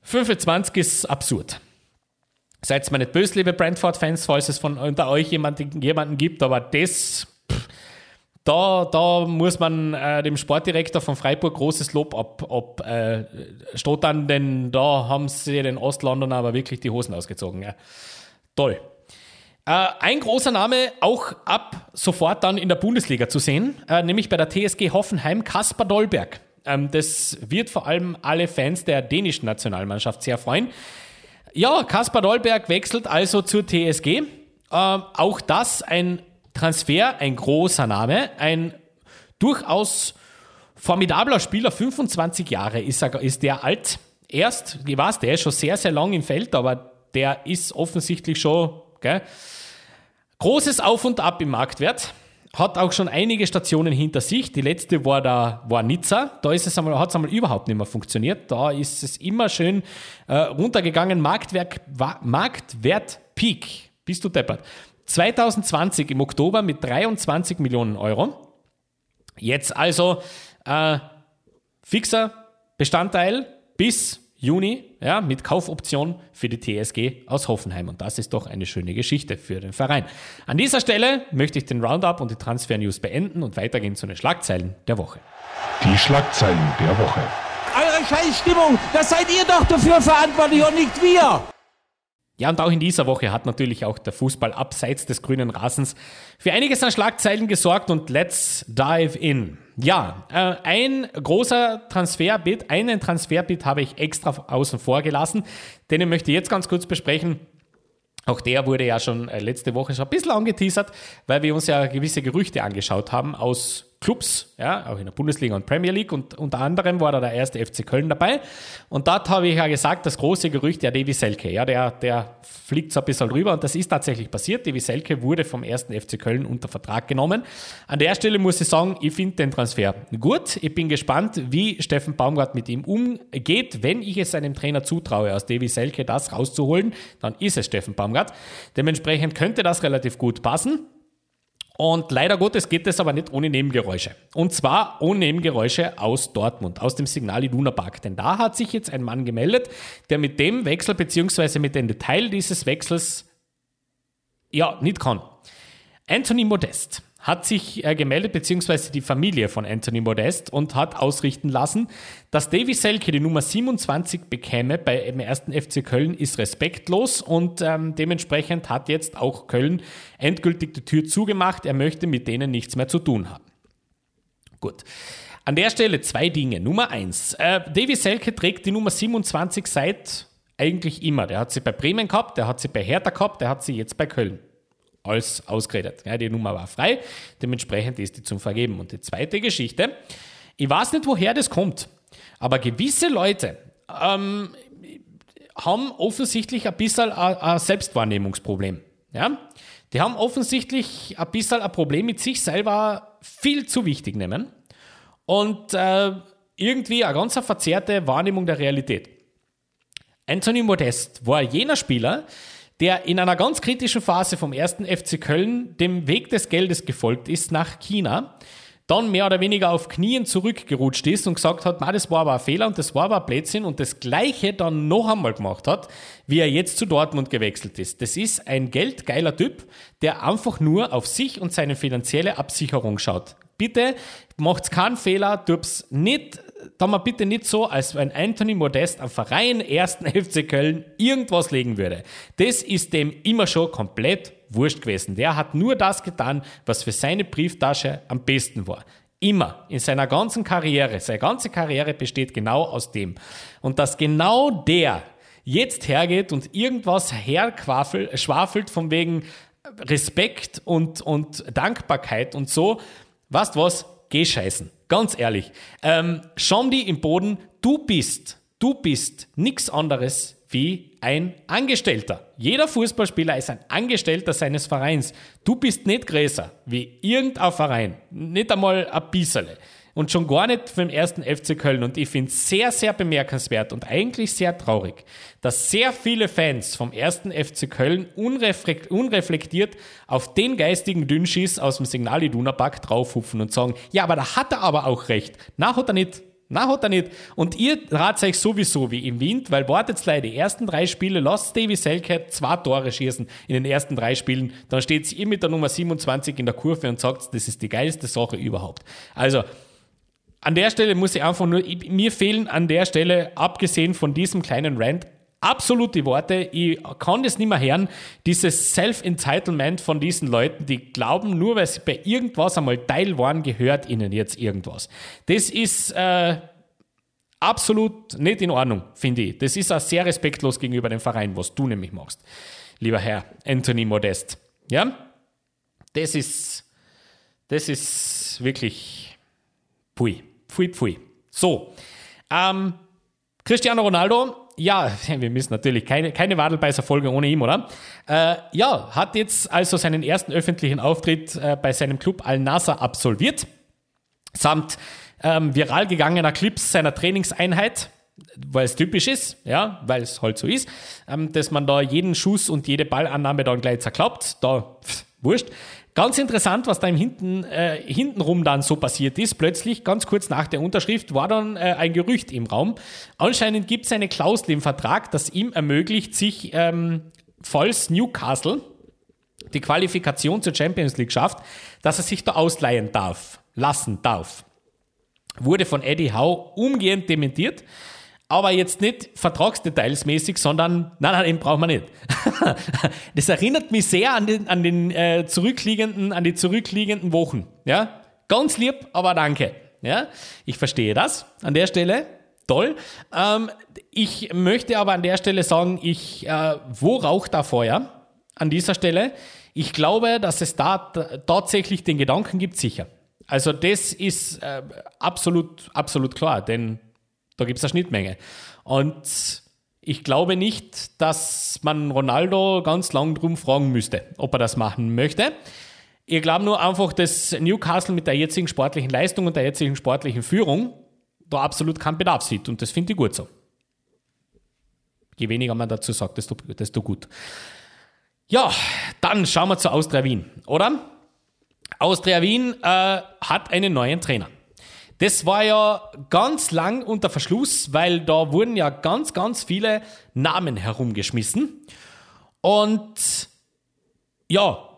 25 ist absurd. Seid mir nicht böse, liebe Brentford-Fans, falls es von unter euch jemanden, jemanden gibt, aber das, pff, da, da muss man äh, dem Sportdirektor von Freiburg großes Lob ab, ab äh, stottern, denn da haben sie den Ostlondon aber wirklich die Hosen ausgezogen. Ja. Toll. Äh, ein großer Name auch ab sofort dann in der Bundesliga zu sehen, äh, nämlich bei der TSG Hoffenheim, Kaspar Dolberg. Ähm, das wird vor allem alle Fans der dänischen Nationalmannschaft sehr freuen. Ja, Kaspar Dolberg wechselt also zur TSG. Ähm, auch das ein Transfer, ein großer Name, ein durchaus formidabler Spieler, 25 Jahre ist, er, ist der alt. Erst, ich weiß, der ist schon sehr, sehr lang im Feld, aber der ist offensichtlich schon gell? großes Auf und Ab im Marktwert hat auch schon einige Stationen hinter sich. Die letzte war da war Nizza. Da ist es einmal, hat es einmal überhaupt nicht mehr funktioniert. Da ist es immer schön äh, runtergegangen. Marktwert, Marktwert Peak. Bist du deppert. 2020 im Oktober mit 23 Millionen Euro. Jetzt also äh, fixer Bestandteil bis Juni ja, mit Kaufoption für die TSG aus Hoffenheim. Und das ist doch eine schöne Geschichte für den Verein. An dieser Stelle möchte ich den Roundup und die Transfer-News beenden und weitergehen zu den Schlagzeilen der Woche. Die Schlagzeilen der Woche. Eure Scheißstimmung, das seid ihr doch dafür verantwortlich und nicht wir. Ja, und auch in dieser Woche hat natürlich auch der Fußball abseits des grünen Rasens für einiges an Schlagzeilen gesorgt und let's dive in. Ja, äh, ein großer Transferbit, einen Transferbit habe ich extra außen vor gelassen, den möchte ich jetzt ganz kurz besprechen. Auch der wurde ja schon äh, letzte Woche schon ein bisschen angeteasert, weil wir uns ja gewisse Gerüchte angeschaut haben aus Clubs, ja, auch in der Bundesliga und Premier League und unter anderem war da der erste FC Köln dabei. Und dort habe ich ja gesagt, das große Gerücht, ja, Davy Selke, ja, der, der fliegt so ein bisschen rüber und das ist tatsächlich passiert. Davy Selke wurde vom ersten FC Köln unter Vertrag genommen. An der Stelle muss ich sagen, ich finde den Transfer gut. Ich bin gespannt, wie Steffen Baumgart mit ihm umgeht. Wenn ich es einem Trainer zutraue, aus Davy Selke das rauszuholen, dann ist es Steffen Baumgart. Dementsprechend könnte das relativ gut passen. Und leider Gottes geht es aber nicht ohne Nebengeräusche. Und zwar ohne Nebengeräusche aus Dortmund, aus dem Signal Iduna Park. Denn da hat sich jetzt ein Mann gemeldet, der mit dem Wechsel bzw. mit dem Detail dieses Wechsels ja nicht kann. Anthony Modest hat sich äh, gemeldet, beziehungsweise die Familie von Anthony Modest und hat ausrichten lassen, dass Davy Selke die Nummer 27 bekäme bei dem ersten FC Köln, ist respektlos und ähm, dementsprechend hat jetzt auch Köln endgültig die Tür zugemacht. Er möchte mit denen nichts mehr zu tun haben. Gut. An der Stelle zwei Dinge. Nummer eins. Äh, Davy Selke trägt die Nummer 27 seit eigentlich immer. Der hat sie bei Bremen gehabt, der hat sie bei Hertha gehabt, der hat sie jetzt bei Köln alles ausgeredet. Ja, die Nummer war frei, dementsprechend ist die zum Vergeben. Und die zweite Geschichte, ich weiß nicht, woher das kommt, aber gewisse Leute ähm, haben offensichtlich ein bisschen ein, Selbstwahrnehmungsproblem. Ja? Die haben offensichtlich ein bisschen ein Problem mit sich selber viel zu wichtig nehmen und äh, irgendwie eine ganz verzerrte Wahrnehmung der Realität. Anthony Modest war jener Spieler, der in einer ganz kritischen Phase vom ersten FC Köln dem Weg des Geldes gefolgt ist nach China, dann mehr oder weniger auf Knien zurückgerutscht ist und gesagt hat, das war aber ein Fehler und das war aber ein Blödsinn und das Gleiche dann noch einmal gemacht hat, wie er jetzt zu Dortmund gewechselt ist. Das ist ein geldgeiler Typ, der einfach nur auf sich und seine finanzielle Absicherung schaut. Bitte macht's keinen Fehler, tut's nicht da mal bitte nicht so, als wenn Anthony Modest am Verein 1. (laughs) FC Köln irgendwas legen würde. Das ist dem immer schon komplett wurscht gewesen. Der hat nur das getan, was für seine Brieftasche am besten war. Immer in seiner ganzen Karriere. Seine ganze Karriere besteht genau aus dem. Und dass genau der jetzt hergeht und irgendwas herschwafelt von wegen Respekt und, und Dankbarkeit und so, weißt was? Geh scheißen. Ganz ehrlich. Ähm, Schandi im Boden, du bist, du bist nichts anderes wie ein Angestellter. Jeder Fußballspieler ist ein Angestellter seines Vereins. Du bist nicht größer wie irgendein Verein. Nicht einmal ein Bissele und schon gar nicht vom ersten FC Köln. Und ich finde es sehr, sehr bemerkenswert und eigentlich sehr traurig, dass sehr viele Fans vom ersten FC Köln unreflektiert auf den geistigen Dünnschiss aus dem Signal Iduna Park draufhupfen und sagen, ja, aber da hat er aber auch recht. Na, hat er nicht. Na, hat er nicht. Und ihr rat euch sowieso wie im Wind, weil wartet leider die ersten drei Spiele, lasst Davy Selke zwei Tore schießen in den ersten drei Spielen, dann steht ihr mit der Nummer 27 in der Kurve und sagt, das ist die geilste Sache überhaupt. Also, an der Stelle muss ich einfach nur, ich, mir fehlen an der Stelle, abgesehen von diesem kleinen Rant, absolut die Worte. Ich kann das nicht mehr hören. Dieses Self-Entitlement von diesen Leuten, die glauben, nur weil sie bei irgendwas einmal Teil waren, gehört ihnen jetzt irgendwas. Das ist äh, absolut nicht in Ordnung, finde ich. Das ist auch sehr respektlos gegenüber dem Verein, was du nämlich machst, lieber Herr Anthony Modest. Ja? Das ist, das ist wirklich, pui. Pfui, pfui. So, ähm, Cristiano Ronaldo, ja, (laughs) wir müssen natürlich keine, keine Wadelbeißer-Folge ohne ihn, oder? Äh, ja, hat jetzt also seinen ersten öffentlichen Auftritt äh, bei seinem Club Al-Nasser absolviert, samt ähm, viral gegangener Clips seiner Trainingseinheit, weil es typisch ist, ja, weil es halt so ist, ähm, dass man da jeden Schuss und jede Ballannahme dann gleich zerklappt, da pff, wurscht. Ganz interessant, was da im Hinten, äh, hintenrum dann so passiert ist. Plötzlich, ganz kurz nach der Unterschrift, war dann äh, ein Gerücht im Raum. Anscheinend gibt es eine Klausel im Vertrag, das ihm ermöglicht, sich, ähm, falls Newcastle die Qualifikation zur Champions League schafft, dass er sich da ausleihen darf, lassen darf. Wurde von Eddie Howe umgehend dementiert aber jetzt nicht vertragsdetailsmäßig, sondern nein, nein, den braucht man nicht. (laughs) das erinnert mich sehr an den, an den äh, zurückliegenden, an die zurückliegenden Wochen. Ja, ganz lieb, aber danke. Ja, ich verstehe das an der Stelle. Toll. Ähm, ich möchte aber an der Stelle sagen, ich, äh, wo raucht da Feuer? An dieser Stelle. Ich glaube, dass es da tatsächlich den Gedanken gibt, sicher. Also das ist äh, absolut, absolut klar, denn da gibt es eine Schnittmenge. Und ich glaube nicht, dass man Ronaldo ganz lang drum fragen müsste, ob er das machen möchte. Ich glaube nur einfach, dass Newcastle mit der jetzigen sportlichen Leistung und der jetzigen sportlichen Führung da absolut keinen Bedarf sieht. Und das finde ich gut so. Je weniger man dazu sagt, desto, desto gut. Ja, dann schauen wir zu Austria Wien, oder? Austria Wien äh, hat einen neuen Trainer. Das war ja ganz lang unter Verschluss, weil da wurden ja ganz, ganz viele Namen herumgeschmissen. Und ja,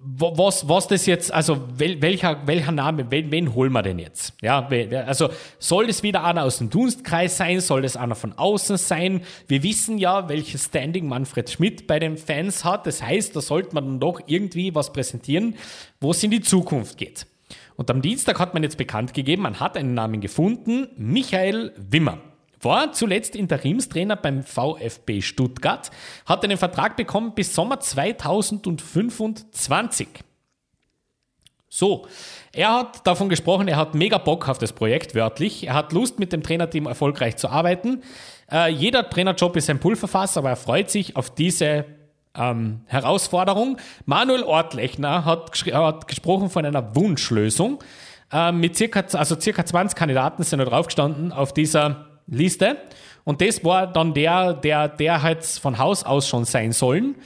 was, was das jetzt, also wel, welcher, welcher Name, wen, wen holen wir denn jetzt? Ja, also soll das wieder einer aus dem Dunstkreis sein? Soll das einer von außen sein? Wir wissen ja, welches Standing Manfred Schmidt bei den Fans hat. Das heißt, da sollte man dann doch irgendwie was präsentieren, wo es in die Zukunft geht. Und am Dienstag hat man jetzt bekannt gegeben, man hat einen Namen gefunden, Michael Wimmer. War zuletzt Interimstrainer beim VfB Stuttgart, hat einen Vertrag bekommen bis Sommer 2025. So, er hat davon gesprochen, er hat mega Bock auf das Projekt, wörtlich. Er hat Lust, mit dem Trainerteam erfolgreich zu arbeiten. Äh, jeder Trainerjob ist ein Pulverfass, aber er freut sich auf diese ähm, Herausforderung. Manuel Ortlechner hat, hat gesprochen von einer Wunschlösung. Äh, mit circa, also circa 20 Kandidaten sind da draufgestanden auf dieser Liste. Und das war dann der, der, der halt von Haus aus schon sein sollen.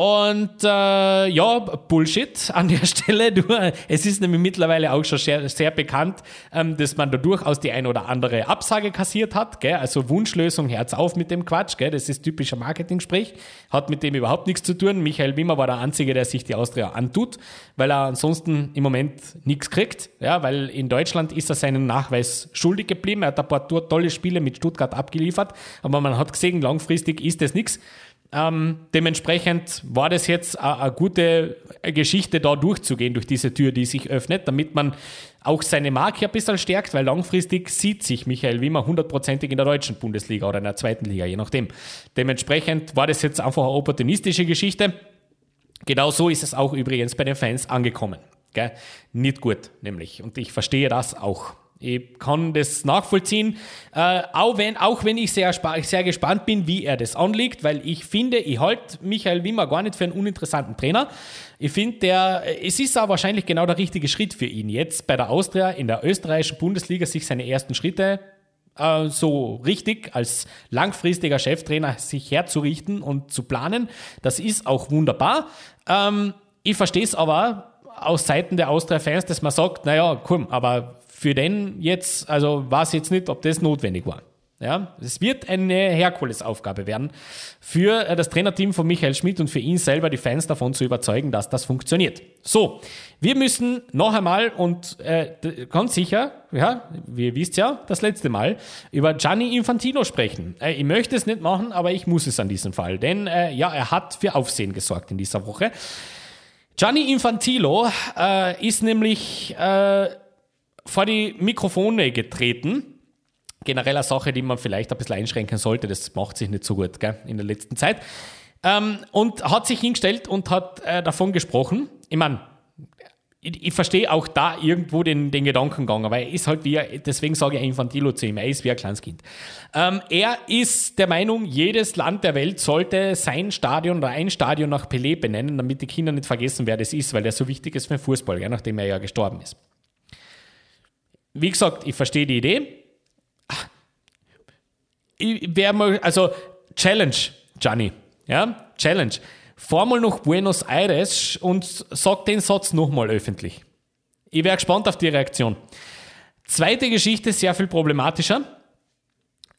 Und äh, ja, Bullshit an der (laughs) Stelle. Du, es ist nämlich mittlerweile auch schon sehr, sehr bekannt, ähm, dass man da durchaus die ein oder andere Absage kassiert hat. Gell? Also Wunschlösung, Herz auf mit dem Quatsch. Gell? Das ist typischer Marketing-Sprech. Hat mit dem überhaupt nichts zu tun. Michael Wimmer war der Einzige, der sich die Austria antut, weil er ansonsten im Moment nichts kriegt. Ja? Weil in Deutschland ist er seinen Nachweis schuldig geblieben. Er hat ein paar tolle Spiele mit Stuttgart abgeliefert. Aber man hat gesehen, langfristig ist das nichts. Ähm, dementsprechend war das jetzt eine gute Geschichte, da durchzugehen durch diese Tür, die sich öffnet, damit man auch seine Marke ein bisschen stärkt, weil langfristig sieht sich Michael Wimmer hundertprozentig in der deutschen Bundesliga oder in der zweiten Liga, je nachdem. Dementsprechend war das jetzt einfach eine opportunistische Geschichte. Genau so ist es auch übrigens bei den Fans angekommen. Gell? Nicht gut, nämlich. Und ich verstehe das auch. Ich kann das nachvollziehen, äh, auch, wenn, auch wenn ich sehr, sehr gespannt bin, wie er das anlegt, weil ich finde, ich halte Michael Wimmer gar nicht für einen uninteressanten Trainer. Ich finde, der, es ist auch wahrscheinlich genau der richtige Schritt für ihn, jetzt bei der Austria in der österreichischen Bundesliga sich seine ersten Schritte äh, so richtig als langfristiger Cheftrainer sich herzurichten und zu planen. Das ist auch wunderbar. Ähm, ich verstehe es aber aus Seiten der Austria-Fans, dass man sagt, naja, komm, aber für den jetzt, also weiß jetzt nicht, ob das notwendig war. Ja, es wird eine Herkulesaufgabe werden für äh, das Trainerteam von Michael Schmidt und für ihn selber die Fans davon zu überzeugen, dass das funktioniert. So, wir müssen noch einmal und äh, ganz sicher, ja, wie ihr wisst ja, das letzte Mal über Gianni Infantino sprechen. Äh, ich möchte es nicht machen, aber ich muss es an diesem Fall, denn äh, ja, er hat für Aufsehen gesorgt in dieser Woche. Gianni Infantino äh, ist nämlich äh, vor die Mikrofone getreten. Generell eine Sache, die man vielleicht ein bisschen einschränken sollte, das macht sich nicht so gut gell, in der letzten Zeit. Ähm, und hat sich hingestellt und hat äh, davon gesprochen. Ich meine, ich, ich verstehe auch da irgendwo den, den Gedankengang, aber er ist halt wie, deswegen sage ich Infantilo zu ihm, er ist wie ein kleines Kind. Ähm, er ist der Meinung, jedes Land der Welt sollte sein Stadion oder ein Stadion nach Pelé benennen, damit die Kinder nicht vergessen, wer das ist, weil er so wichtig ist für den Fußball, ja, nachdem er ja gestorben ist. Wie gesagt, ich verstehe die Idee. Ich wäre mal, also Challenge, Gianni. Ja, Challenge. Fahr mal nach Buenos Aires und sag den Satz nochmal öffentlich. Ich wäre gespannt auf die Reaktion. Zweite Geschichte, sehr viel problematischer.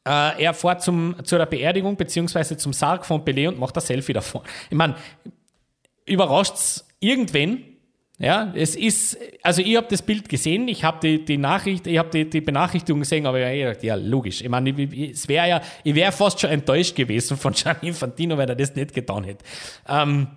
Äh, er fährt zum, zu der Beerdigung bzw. zum Sarg von Pelé und macht ein Selfie davon. Ich meine, überrascht es irgendwen, ja, es ist, also ich habe das Bild gesehen, ich habe die, die Nachricht, ich habe die, die Benachrichtigung gesehen, aber ich gedacht, ja, logisch. Ich meine, es wäre ja, ich wäre fast schon enttäuscht gewesen von (laughs) Gianni Infantino, wenn er das nicht getan hätte. Ähm,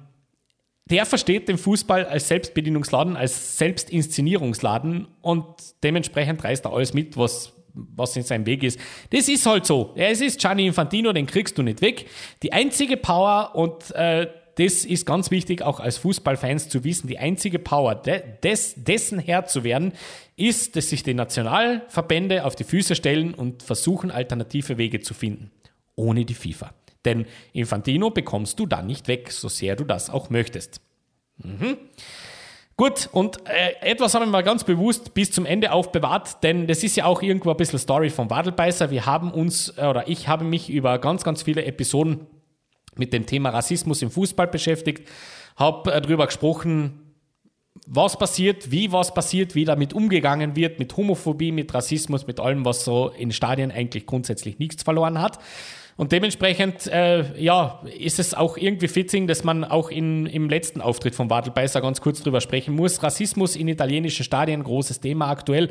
der versteht den Fußball als Selbstbedienungsladen, als Selbstinszenierungsladen und dementsprechend reißt er alles mit, was, was in seinem Weg ist. Das ist halt so. Es ist Gianni Infantino, den kriegst du nicht weg. Die einzige Power und äh, das ist ganz wichtig, auch als Fußballfans zu wissen, die einzige Power, de, des, dessen Herr zu werden, ist, dass sich die Nationalverbände auf die Füße stellen und versuchen, alternative Wege zu finden. Ohne die FIFA. Denn Infantino bekommst du dann nicht weg, so sehr du das auch möchtest. Mhm. Gut, und äh, etwas haben wir ganz bewusst bis zum Ende aufbewahrt, denn das ist ja auch irgendwo ein bisschen Story vom Wadelbeißer. Wir haben uns, äh, oder ich habe mich über ganz, ganz viele Episoden mit dem Thema Rassismus im Fußball beschäftigt, habe äh, darüber gesprochen, was passiert, wie was passiert, wie damit umgegangen wird, mit Homophobie, mit Rassismus, mit allem, was so in Stadien eigentlich grundsätzlich nichts verloren hat. Und dementsprechend, äh, ja, ist es auch irgendwie fitting, dass man auch in, im letzten Auftritt von Wadelbeißer ganz kurz drüber sprechen muss. Rassismus in italienischen Stadien, großes Thema aktuell.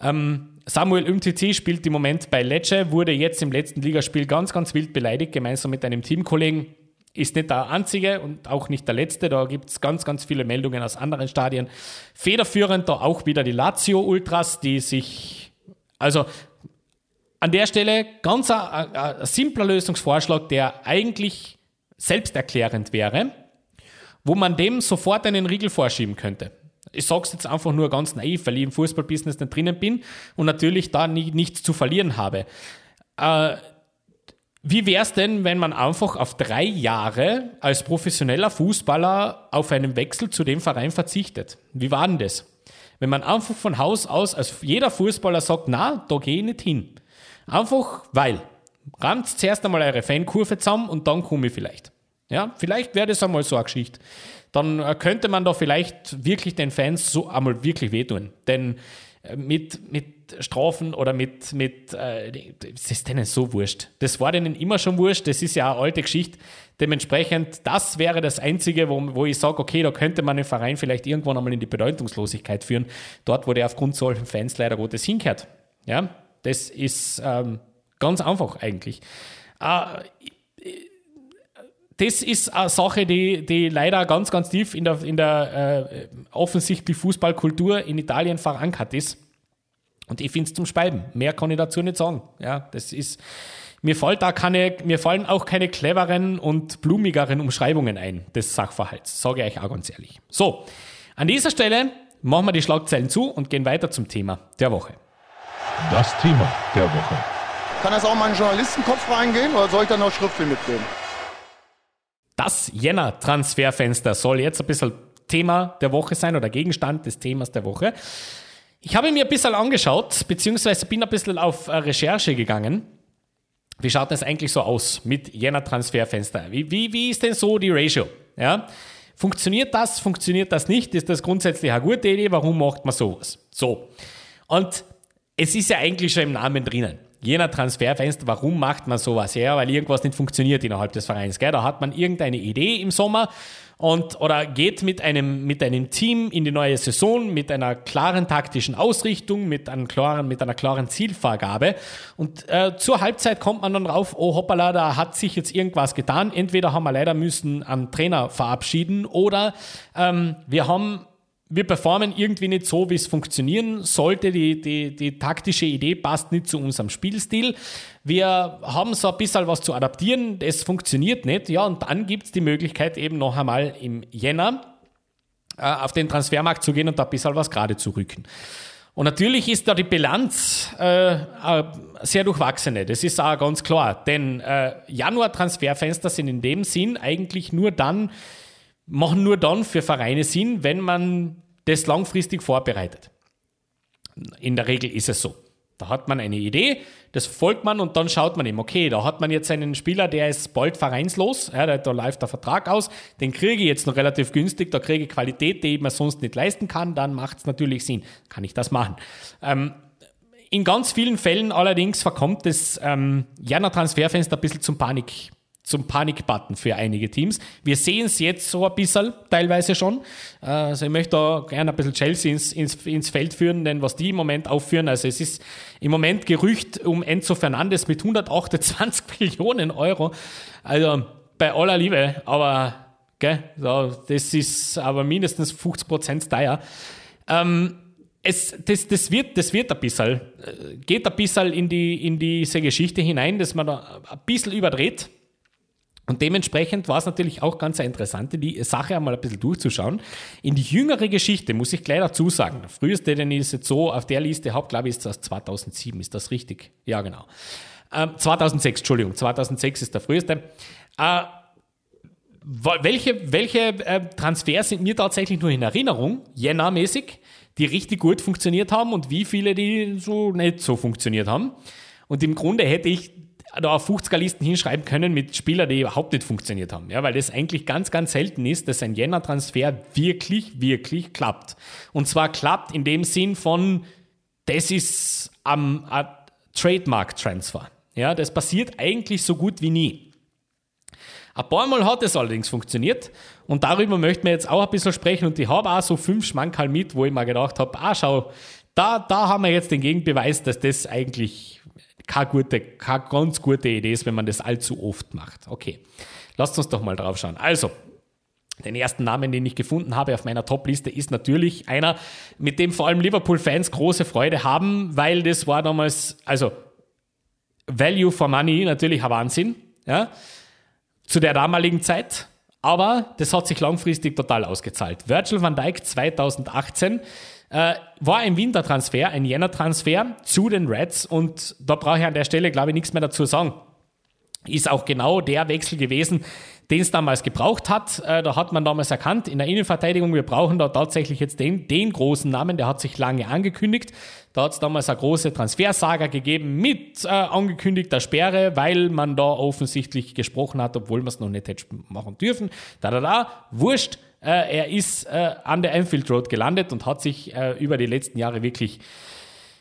Ähm, Samuel Umtiti spielt im Moment bei Lecce, wurde jetzt im letzten Ligaspiel ganz, ganz wild beleidigt, gemeinsam mit einem Teamkollegen. Ist nicht der einzige und auch nicht der letzte. Da gibt es ganz, ganz viele Meldungen aus anderen Stadien. Federführend da auch wieder die Lazio-Ultras, die sich, also an der Stelle ganz ein, ein, ein simpler Lösungsvorschlag, der eigentlich selbsterklärend wäre, wo man dem sofort einen Riegel vorschieben könnte. Ich sage es jetzt einfach nur ganz naiv, weil ich im Fußballbusiness nicht drinnen bin und natürlich da nie, nichts zu verlieren habe. Äh, wie wäre es denn, wenn man einfach auf drei Jahre als professioneller Fußballer auf einen Wechsel zu dem Verein verzichtet? Wie war denn das? Wenn man einfach von Haus aus, als jeder Fußballer sagt, na, da gehe ich nicht hin. Einfach weil. Rammt zuerst einmal eure Fankurve zusammen und dann komme ich vielleicht. Ja, vielleicht wäre das einmal so eine Geschichte. Dann äh, könnte man da vielleicht wirklich den Fans so einmal wirklich wehtun. Denn äh, mit, mit Strafen oder mit, mit äh, ist denen so wurscht. Das war denen immer schon wurscht, das ist ja eine alte Geschichte. Dementsprechend, das wäre das Einzige, wo, wo ich sage, okay, da könnte man den Verein vielleicht irgendwann einmal in die Bedeutungslosigkeit führen, dort, wo der aufgrund solchen Fans leider Gottes hinkehrt. Ja, das ist ähm, ganz einfach eigentlich. Äh, das ist eine Sache, die, die leider ganz, ganz tief in der, in der äh, offensichtlich Fußballkultur in Italien verankert ist. Und ich finde es zum Speiben. Mehr kann ich dazu nicht sagen. Ja, das ist, mir, fällt da keine, mir fallen auch keine cleveren und blumigeren Umschreibungen ein des Sachverhalts. Sage ich euch auch ganz ehrlich. So, an dieser Stelle machen wir die Schlagzeilen zu und gehen weiter zum Thema der Woche. Das Thema der Woche. Kann das auch mal in den Journalistenkopf reingehen oder soll ich da noch Schriftfühl mitnehmen? Das Jänner-Transferfenster soll jetzt ein bisschen Thema der Woche sein oder Gegenstand des Themas der Woche. Ich habe mir ein bisschen angeschaut, beziehungsweise bin ein bisschen auf äh, Recherche gegangen. Wie schaut das eigentlich so aus mit Jänner-Transferfenster? Wie, wie, wie ist denn so die Ratio? Ja? Funktioniert das? Funktioniert das nicht? Ist das grundsätzlich eine gute Idee? Warum macht man sowas? So. Und es ist ja eigentlich schon im Namen drinnen jener Transferfenster, warum macht man sowas? Ja, weil irgendwas nicht funktioniert innerhalb des Vereins. Gell? Da hat man irgendeine Idee im Sommer und oder geht mit einem, mit einem Team in die neue Saison mit einer klaren taktischen Ausrichtung, mit, einem klaren, mit einer klaren Zielvorgabe. Und äh, zur Halbzeit kommt man dann drauf, oh hoppala, da hat sich jetzt irgendwas getan. Entweder haben wir leider müssen einen Trainer verabschieden oder ähm, wir haben wir performen irgendwie nicht so, wie es funktionieren sollte. Die, die, die taktische Idee passt nicht zu unserem Spielstil. Wir haben so ein bisschen was zu adaptieren, es funktioniert nicht. Ja, und dann gibt es die Möglichkeit, eben noch einmal im Jänner äh, auf den Transfermarkt zu gehen und da ein bisschen was gerade zu rücken. Und natürlich ist da die Bilanz äh, sehr durchwachsene, das ist auch ganz klar. Denn äh, Januar-Transferfenster sind in dem Sinn eigentlich nur dann machen nur dann für Vereine Sinn, wenn man das langfristig vorbereitet. In der Regel ist es so. Da hat man eine Idee, das folgt man und dann schaut man eben, okay, da hat man jetzt einen Spieler, der ist bald vereinslos, ja, da, da läuft der Vertrag aus, den kriege ich jetzt noch relativ günstig, da kriege ich Qualität, die ich mir sonst nicht leisten kann, dann macht es natürlich Sinn, kann ich das machen. Ähm, in ganz vielen Fällen allerdings verkommt das ähm, Jana-Transferfenster ein bisschen zum Panik zum Panikbutton für einige Teams. Wir sehen es jetzt so ein bisschen, teilweise schon. Also ich möchte da gerne ein bisschen Chelsea ins, ins, ins Feld führen, denn was die im Moment aufführen, also es ist im Moment Gerücht um Enzo Fernandes mit 128 (laughs) Millionen Euro. Also bei aller Liebe, aber gell, so, das ist aber mindestens 50 Prozent teuer. Ähm, es, das, das, wird, das wird ein bisschen, äh, geht ein bisschen in, die, in diese Geschichte hinein, dass man da ein bisschen überdreht und dementsprechend war es natürlich auch ganz interessant, die Sache einmal ein bisschen durchzuschauen. In die jüngere Geschichte muss ich gleich dazu sagen. Der früheste, den ich jetzt so auf der Liste habe, glaube ich, ist das 2007. Ist das richtig? Ja, genau. Ähm, 2006, Entschuldigung. 2006 ist der früheste. Äh, welche welche äh, Transfers sind mir tatsächlich nur in Erinnerung, Jänner-mäßig, die richtig gut funktioniert haben und wie viele, die so nicht so funktioniert haben? Und im Grunde hätte ich da auf 50er-Listen hinschreiben können mit Spielern, die überhaupt nicht funktioniert haben. Ja, weil das eigentlich ganz, ganz selten ist, dass ein Jänner-Transfer wirklich, wirklich klappt. Und zwar klappt in dem Sinn von, das ist am um, Trademark-Transfer. Ja, das passiert eigentlich so gut wie nie. Ein paar Mal hat es allerdings funktioniert und darüber möchten wir jetzt auch ein bisschen sprechen und ich habe auch so fünf Schmankerl mit, wo ich mir gedacht habe, ah schau, da, da haben wir jetzt den Gegenbeweis, dass das eigentlich keine, gute, keine ganz gute Idee ist, wenn man das allzu oft macht. Okay, lasst uns doch mal drauf schauen. Also, den ersten Namen, den ich gefunden habe auf meiner Top-Liste, ist natürlich einer, mit dem vor allem Liverpool-Fans große Freude haben, weil das war damals, also Value for Money, natürlich ein Wahnsinn, ja, zu der damaligen Zeit. Aber das hat sich langfristig total ausgezahlt. Virgil van Dijk 2018 äh, war ein Wintertransfer, ein Jänner-Transfer zu den Reds und da brauche ich an der Stelle, glaube ich, nichts mehr dazu sagen. Ist auch genau der Wechsel gewesen, den es damals gebraucht hat. Äh, da hat man damals erkannt, in der Innenverteidigung, wir brauchen da tatsächlich jetzt den, den großen Namen, der hat sich lange angekündigt. Da hat es damals eine große Transfersaga gegeben mit äh, angekündigter Sperre, weil man da offensichtlich gesprochen hat, obwohl man es noch nicht hätte machen dürfen. Da, da, da, wurscht. Äh, er ist äh, an der Anfield Road gelandet und hat sich äh, über die letzten Jahre wirklich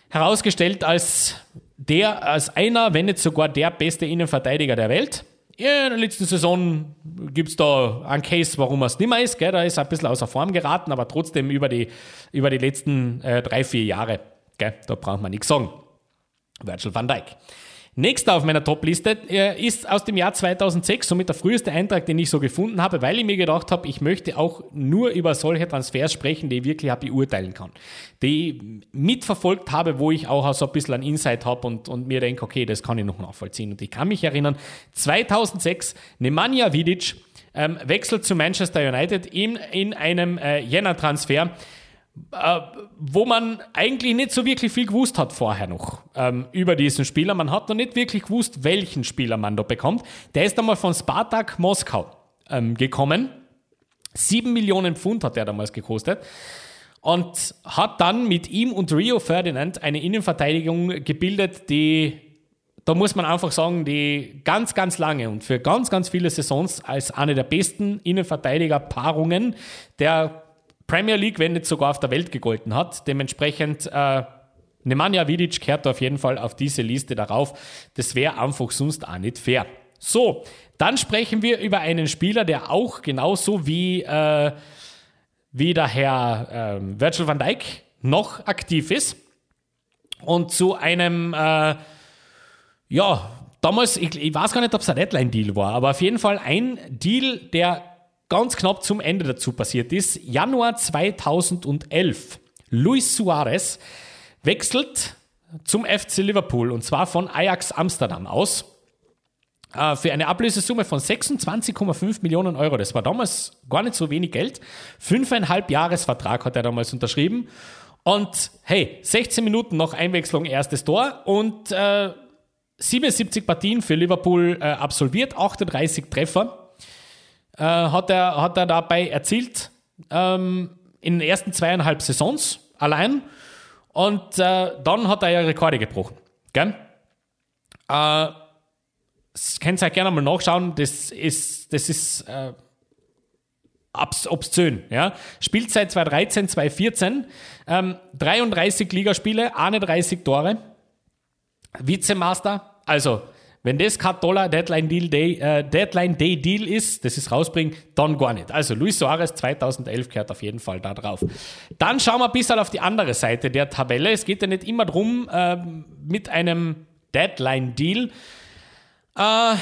herausgestellt als der, als einer, wenn nicht sogar der beste Innenverteidiger der Welt. in der letzten Saison gibt es da einen Case, warum er es nicht mehr ist. Gell? Da ist er ein bisschen außer Form geraten, aber trotzdem über die, über die letzten äh, drei, vier Jahre. Gell? Da braucht man nichts sagen. Virgil van Dijk. Nächster auf meiner Top-Liste äh, ist aus dem Jahr 2006, somit der früheste Eintrag, den ich so gefunden habe, weil ich mir gedacht habe, ich möchte auch nur über solche Transfers sprechen, die ich wirklich beurteilen kann. Die ich mitverfolgt habe, wo ich auch so ein bisschen ein Insight habe und, und mir denke, okay, das kann ich noch nachvollziehen. Und ich kann mich erinnern, 2006, Nemanja Vidic ähm, wechselt zu Manchester United in, in einem äh, Jänner-Transfer äh, wo man eigentlich nicht so wirklich viel gewusst hat vorher noch ähm, über diesen Spieler. Man hat noch nicht wirklich gewusst, welchen Spieler man da bekommt. Der ist einmal von Spartak Moskau ähm, gekommen. Sieben Millionen Pfund hat er damals gekostet. Und hat dann mit ihm und Rio Ferdinand eine Innenverteidigung gebildet, die, da muss man einfach sagen, die ganz, ganz lange und für ganz, ganz viele Saisons als eine der besten Innenverteidiger-Paarungen der Premier League, wenn nicht sogar auf der Welt gegolten hat. Dementsprechend äh, Nemanja Vidic kehrt auf jeden Fall auf diese Liste darauf. Das wäre einfach sonst auch nicht fair. So, dann sprechen wir über einen Spieler, der auch genauso wie, äh, wie der Herr äh, Virgil van Dijk noch aktiv ist. Und zu einem, äh, ja, damals, ich, ich, weiß gar nicht, ob es ein Deadline-Deal war, aber auf jeden Fall ein Deal, der ganz knapp zum Ende dazu passiert ist. Januar 2011. Luis Suarez wechselt zum FC Liverpool und zwar von Ajax Amsterdam aus äh, für eine Ablösesumme von 26,5 Millionen Euro. Das war damals gar nicht so wenig Geld. Fünfeinhalb Jahresvertrag hat er damals unterschrieben. Und hey, 16 Minuten noch Einwechslung, erstes Tor und äh, 77 Partien für Liverpool äh, absolviert, 38 Treffer äh, hat, er, hat er dabei erzielt ähm, in den ersten zweieinhalb Saisons allein. Und äh, dann hat er ja Rekorde gebrochen. Gell? Äh, könnt ihr gerne mal nachschauen. Das ist, das ist äh, obszön. Ja? Spielzeit 2013, 2014, ähm, 33 Ligaspiele, 31 Tore, Vizemaster, also wenn das kein toller Deadline, Deal Day, äh, Deadline Day Deal ist, das ist rausbringen, dann gar nicht. Also Luis Suarez 2011 gehört auf jeden Fall da drauf. Dann schauen wir ein bisschen auf die andere Seite der Tabelle. Es geht ja nicht immer darum, äh, mit einem Deadline Deal äh,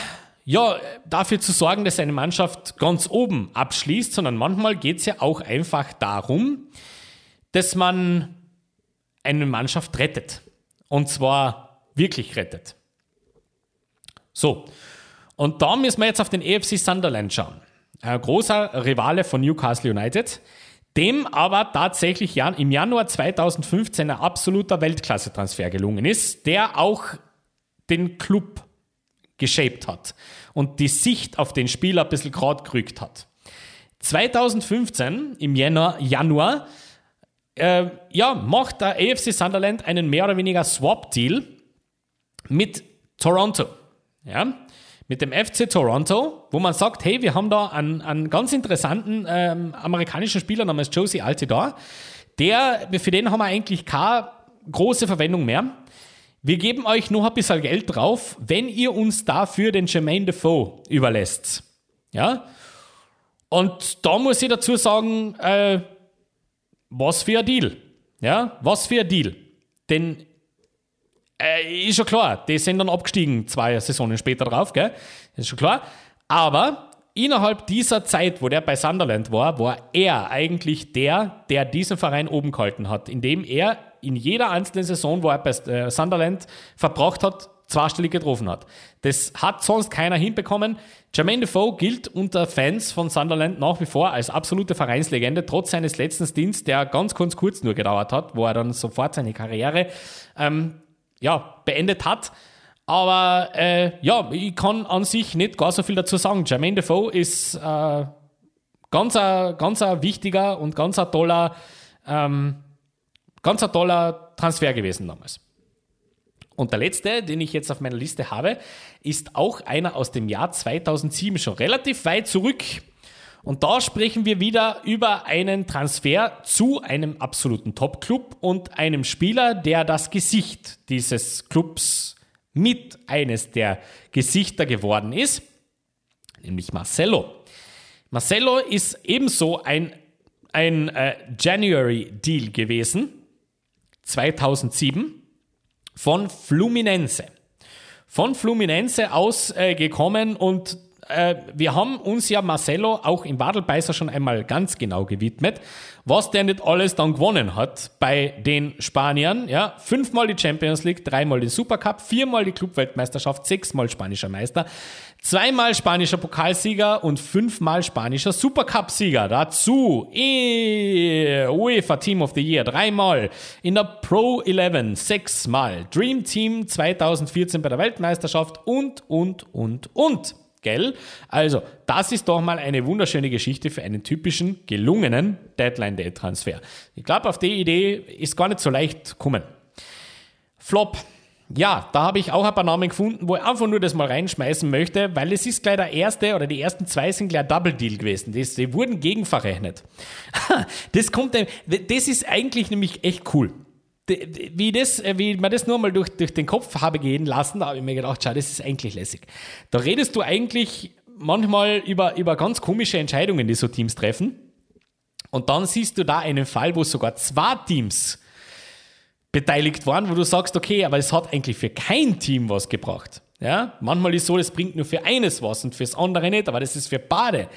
ja, dafür zu sorgen, dass eine Mannschaft ganz oben abschließt, sondern manchmal geht es ja auch einfach darum, dass man eine Mannschaft rettet. Und zwar wirklich rettet. So, und da müssen wir jetzt auf den EFC Sunderland schauen. Ein großer Rivale von Newcastle United, dem aber tatsächlich im Januar 2015 ein absoluter Weltklasse-Transfer gelungen ist, der auch den Club geshaped hat und die Sicht auf den Spieler ein bisschen gerade gerückt hat. 2015, im Januar, Januar äh, ja, macht der AFC Sunderland einen mehr oder weniger Swap-Deal mit Toronto. Ja? Mit dem FC Toronto, wo man sagt, hey, wir haben da einen, einen ganz interessanten ähm, amerikanischen Spieler namens Josie Altidore. Der, für den haben wir eigentlich keine große Verwendung mehr. wir geben euch noch ein bisschen Geld drauf, wenn ihr uns dafür den Jermaine Defoe überlässt. Ja? Und da muss ich dazu sagen, äh, was für ein Deal. Ja, was für ein Deal. Denn äh, ist schon klar, die sind dann abgestiegen zwei Saisonen später drauf, gell? Ist schon klar. Aber innerhalb dieser Zeit, wo der bei Sunderland war, war er eigentlich der, der diesen Verein oben gehalten hat, indem er in jeder einzelnen Saison, wo er bei äh, Sunderland verbraucht hat, zweistellig getroffen hat. Das hat sonst keiner hinbekommen. Jermaine Defoe gilt unter Fans von Sunderland nach wie vor als absolute Vereinslegende, trotz seines letzten Stints, der ganz, ganz kurz nur gedauert hat, wo er dann sofort seine Karriere ähm, ja, beendet hat. Aber äh, ja, ich kann an sich nicht gar so viel dazu sagen. Jermaine Defoe ist äh, ganz, ein, ganz ein wichtiger und ganz ein toller, ähm, ganz ein toller Transfer gewesen damals. Und der letzte, den ich jetzt auf meiner Liste habe, ist auch einer aus dem Jahr 2007, schon relativ weit zurück. Und da sprechen wir wieder über einen Transfer zu einem absoluten Top-Club und einem Spieler, der das Gesicht dieses Clubs mit eines der Gesichter geworden ist, nämlich Marcelo. Marcelo ist ebenso ein, ein äh, January-Deal gewesen, 2007 von Fluminense. Von Fluminense aus äh, gekommen und äh, wir haben uns ja Marcelo auch im Wadelbeißer schon einmal ganz genau gewidmet, was der nicht alles dann gewonnen hat bei den Spaniern. Ja, fünfmal die Champions League, dreimal den Supercup, viermal die Clubweltmeisterschaft, sechsmal spanischer Meister, zweimal spanischer Pokalsieger und fünfmal spanischer Supercup-Sieger. Dazu UEFA Team of the Year dreimal, in der Pro 11 sechsmal, Dream Team 2014 bei der Weltmeisterschaft und, und, und, und. Gell? Also, das ist doch mal eine wunderschöne Geschichte für einen typischen, gelungenen Deadline-Day-Transfer. Ich glaube, auf die Idee ist gar nicht so leicht kommen. Flop. Ja, da habe ich auch ein paar Namen gefunden, wo ich einfach nur das mal reinschmeißen möchte, weil es ist gleich der erste oder die ersten zwei sind gleich Double Deal gewesen. Das, die wurden gegenverrechnet. (laughs) Das kommt, das ist eigentlich nämlich echt cool wie, das, äh, wie man das nur mal durch, durch den Kopf habe gehen lassen, da habe ich mir gedacht, schau, das ist eigentlich lässig. Da redest du eigentlich manchmal über, über ganz komische Entscheidungen, die so Teams treffen. Und dann siehst du da einen Fall, wo sogar zwei Teams beteiligt waren, wo du sagst, okay, aber es hat eigentlich für kein Team was gebracht. Ja, manchmal ist so, das bringt nur für eines was und fürs andere nicht, aber das ist für beide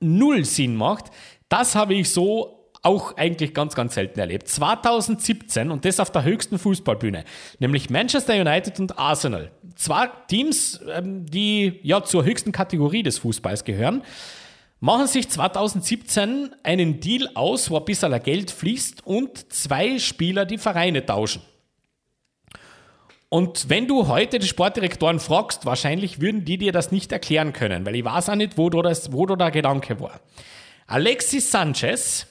null Sinn macht. Das habe ich so auch eigentlich ganz, ganz selten erlebt. 2017 und das auf der höchsten Fußballbühne, nämlich Manchester United und Arsenal. Zwei Teams, ähm, die ja zur höchsten Kategorie des Fußballs gehören, machen sich 2017 einen Deal aus, wo ein bisschen Geld fließt und zwei Spieler die Vereine tauschen. Und wenn du heute die Sportdirektoren fragst, wahrscheinlich würden die dir das nicht erklären können, weil ich weiß auch nicht, wo, da der Gedanke war. Alexis Sanchez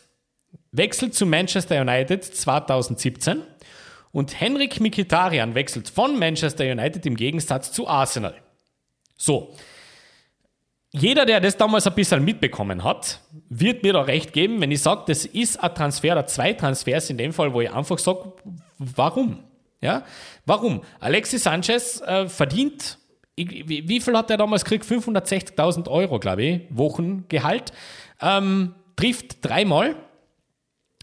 wechselt zu Manchester United 2017 und Henrik Mikitarian wechselt von Manchester United im Gegensatz zu Arsenal. So. Jeder, der das damals ein bisschen mitbekommen hat, wird mir da recht geben, wenn ich sage, das ist ein Transfer oder zwei Transfers in dem Fall, wo ich einfach sage, warum? Ja? Warum? Alexis Sanchez äh, verdient, wie, wie, viel hat er damals gekriegt? 560.000 Euro, glaube ich, Wochengehalt. Ähm, trifft dreimal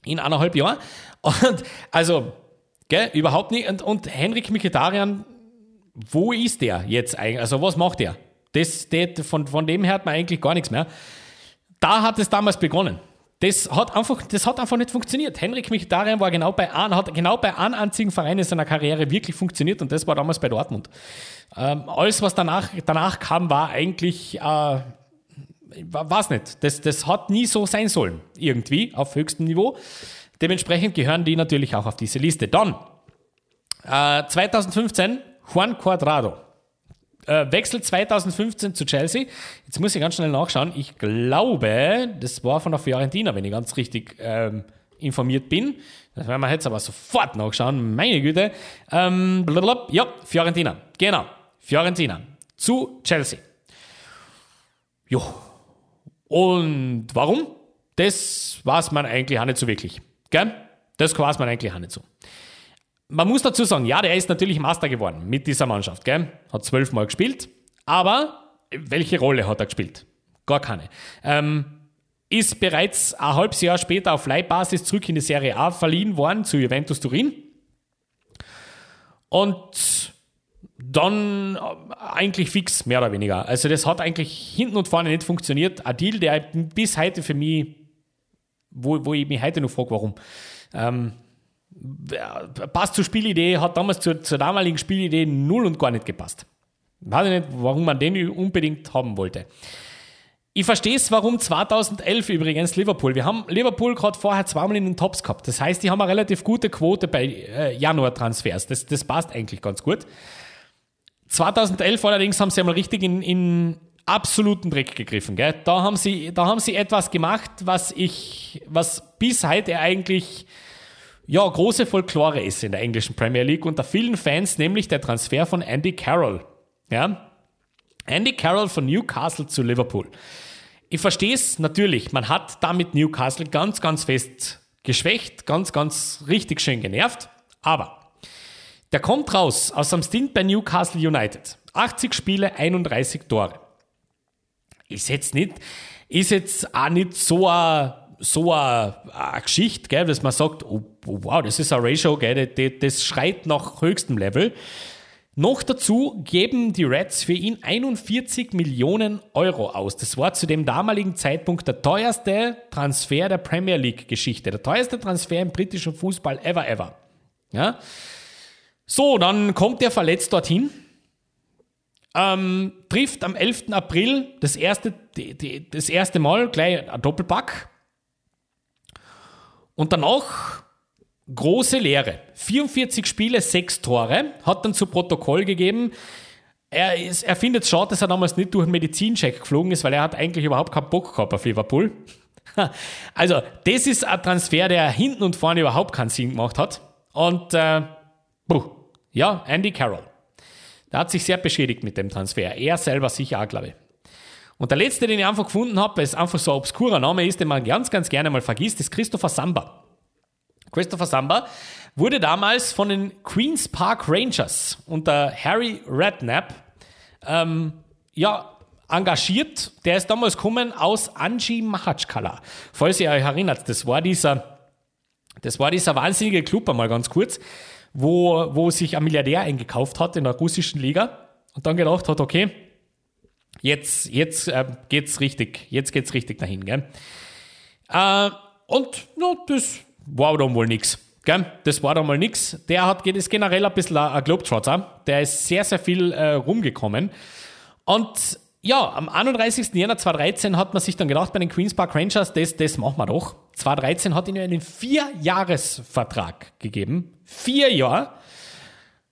in eineinhalb Jahren. Und also, gell, überhaupt nicht. Und, und Henrik Mikitarian, wo ist der jetzt eigentlich? Also, was macht der? Das, das, von, von dem hört man eigentlich gar nichts mehr. Da hat es damals begonnen. Das hat einfach, das hat einfach nicht funktioniert. Henrik Mkhitaryan war genau bei einem, hat genau bei einem einzigen Verein in seiner Karriere wirklich funktioniert und das war damals bei Dortmund. Ähm, alles, was danach, danach kam, war eigentlich, äh, weiß nicht, das, das hat nie so sein sollen, irgendwie auf höchstem Niveau. Dementsprechend gehören die natürlich auch auf diese Liste. Dann, äh, 2015, Juan Cuadrado. Äh, Wechsel 2015 zu Chelsea. Jetzt muss ich ganz schnell nachschauen. Ich glaube, das war von der Fiorentina, wenn ich ganz richtig ähm, informiert bin. Das werden wir jetzt aber sofort nachschauen. Meine Güte. Ähm, blablabla. ja, Fiorentina. Genau. Fiorentina. Zu Chelsea. Jo, und warum? Das weiß man eigentlich auch nicht so wirklich. Gell? Das weiß man eigentlich auch nicht so. man muss dazu sagen, ja, der ist natürlich Master geworden mit dieser Mannschaft, gell? hat zwölfmal gespielt, aber welche Rolle hat er gespielt? Gar keine. Ähm, ist bereits ein halbes Jahr später auf Leihbasis zurück in die Serie A verliehen worden zu Juventus Turin. Und dann eigentlich fix, mehr oder weniger. Also das hat eigentlich hinten und vorne nicht funktioniert. Ein Deal, der bis heute für mich, wo, wo ich mich heute noch frage, warum. Ähm, passt zur Spielidee, hat damals zur, zur damaligen Spielidee null und gar nicht gepasst. Weiß ich nicht, warum man den unbedingt haben wollte. Ich verstehe es, warum 2011 übrigens Liverpool. Wir haben Liverpool gerade vorher zweimal in den Tops gehabt. Das heißt, die haben eine relativ gute Quote bei äh, Januar-Transfers. Das, das passt eigentlich ganz gut. 2011 allerdings haben sie einmal richtig in, in absoluten Dreck gegriffen. Gell? Da, haben sie, da haben sie etwas gemacht, was ich, was bis heute eigentlich ja, große Folklore ist in der englischen Premier League unter vielen Fans, nämlich der Transfer von Andy Carroll. Ja? Andy Carroll von Newcastle zu Liverpool. Ich verstehe es natürlich, man hat damit Newcastle ganz, ganz fest geschwächt, ganz, ganz richtig schön genervt, aber der kommt raus aus einem Stint bei Newcastle United. 80 Spiele, 31 Tore. Ist jetzt nicht, ist jetzt auch nicht so eine so eine, eine Geschichte, gell, dass man sagt, oh, oh, wow, das ist ein Ratio, gell, das, das schreit nach höchstem Level. Noch dazu geben die Reds für ihn 41 Millionen Euro aus. Das war zu dem damaligen Zeitpunkt der teuerste Transfer der Premier League Geschichte. Der teuerste Transfer im britischen Fußball ever, ever. Ja? So, dann kommt er verletzt dorthin. Ähm, trifft am 11. April das erste, die, die, das erste Mal gleich ein Doppelpack. Und danach große Lehre. 44 Spiele, 6 Tore. Hat dann zu Protokoll gegeben. Er, ist, er findet es schade, dass er damals nicht durch einen Medizincheck geflogen ist, weil er hat eigentlich überhaupt keinen Bock gehabt auf Liverpool. (laughs) Also, das ist ein Transfer, der hinten und vorne überhaupt keinen Sinn gemacht hat. Und, äh, ja, Andy Carroll. Der hat sich sehr beschädigt mit dem Transfer. Er selber sicher auch, glaube ich. Und der letzte, den ich einfach gefunden habe, weil es einfach so ein obskurer Name ist, den man ganz, ganz gerne mal vergisst, ist Christopher Samba. Christopher Samba wurde damals von den Queen's Park Rangers unter Harry Redknapp ähm, ja, engagiert. Der ist damals gekommen aus Anji Mahachkala. Falls ihr euch erinnert, das war dieser, das war dieser wahnsinnige Club einmal ganz kurz, wo, wo sich ein Milliardär eingekauft hat in der russischen Liga und dann gedacht hat, okay, jetzt, jetzt äh, geht's richtig, jetzt geht's richtig dahin, gell? Äh, und ja, das war dann wohl nichts. Das war dann mal nichts. Der hat, ist generell ein bisschen ein Globetrotter. Der ist sehr, sehr viel äh, rumgekommen. Und ja, am 31. Jänner 2013 hat man sich dann gedacht bei den Queen's Park Rangers, das, das machen wir doch. 2013 hat ihnen einen Vierjahresvertrag gegeben. Vier Jahre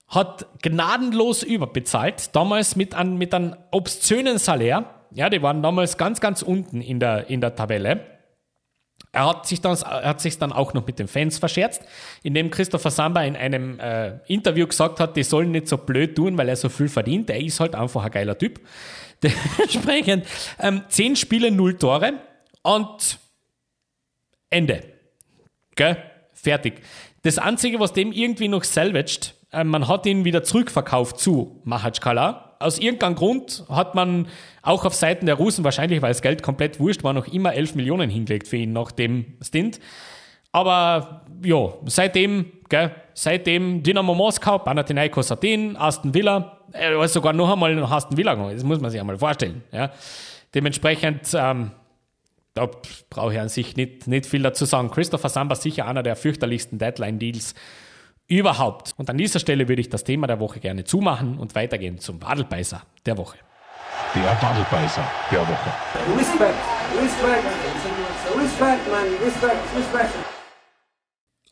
hat gnadenlos überbezahlt, damals mit, einem mit einem obszönen Salär. Ja, die waren damals ganz, ganz unten in der, in der Tabelle. Er hat sich dann, hat sich dann auch noch mit den Fans verscherzt, indem Christopher Samba in einem äh, Interview gesagt hat, die sollen nicht so blöd tun, weil er so viel verdient. Er ist halt einfach ein geiler Typ. Dementsprechend ähm, zehn Spiele, null Tore und Ende. Gell? Fertig. Das Einzige, was dem irgendwie noch salvaged, äh, man hat ihn wieder zurückverkauft zu Mahachkala. Aus irgendeinem Grund hat man auch auf Seiten der Russen, wahrscheinlich weil das Geld komplett wurscht war, noch immer 11 Millionen hingelegt für ihn nach dem Stint. Aber ja, seitdem, gell, seitdem Dynamo Moskau, Panathinaikos Athen, Aston Villa, er äh, ist sogar noch einmal nach Aston Villa gegangen, das muss man sich einmal vorstellen. Ja. Dementsprechend, ähm, da brauche ich an sich nicht, nicht viel dazu sagen. Christopher Samba sicher einer der fürchterlichsten Deadline-Deals überhaupt. Und an dieser Stelle würde ich das Thema der Woche gerne zumachen und weitergehen zum Wadelbeißer der Woche. Der Wadelbeißer der Woche. Respect, respect, respect, man, respect, respect.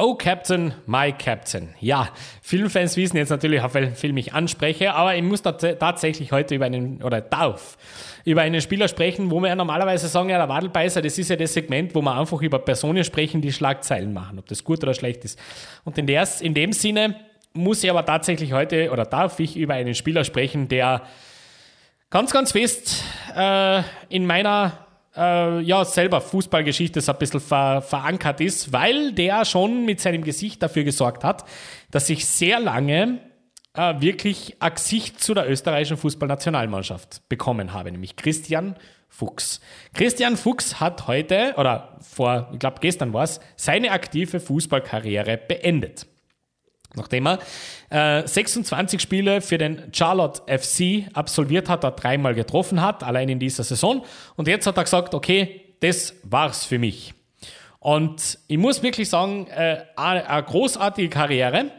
Oh Captain, my Captain. Ja, Filmfans wissen jetzt natürlich, auf welchen Film ich anspreche, aber ich muss tatsächlich heute über einen, oder darf, über einen Spieler sprechen, wo wir ja normalerweise sagen, ja, der Wadelbeißer, das ist ja das Segment, wo wir einfach über Personen sprechen, die Schlagzeilen machen, ob das gut oder schlecht ist. Und in, der, in dem Sinne muss ich aber tatsächlich heute, oder darf ich über einen Spieler sprechen, der ganz, ganz fest äh, in meiner äh, ja selber Fußballgeschichte so ein bisschen ver verankert ist, weil der schon mit seinem Gesicht dafür gesorgt hat, dass ich sehr lange äh, wirklich ein Gesicht zu der österreichischen Fußballnationalmannschaft bekommen habe, nämlich Christian Fuchs. Christian Fuchs hat heute, oder vor, ich glaube gestern war es, seine aktive Fußballkarriere beendet. Nachdem er äh, 26 Spiele für den Charlotte FC absolviert hat, er dreimal getroffen hat, allein in dieser Saison. Und jetzt hat er gesagt, okay, das war's für mich. Und ich muss wirklich sagen, äh, eine großartige Karriere.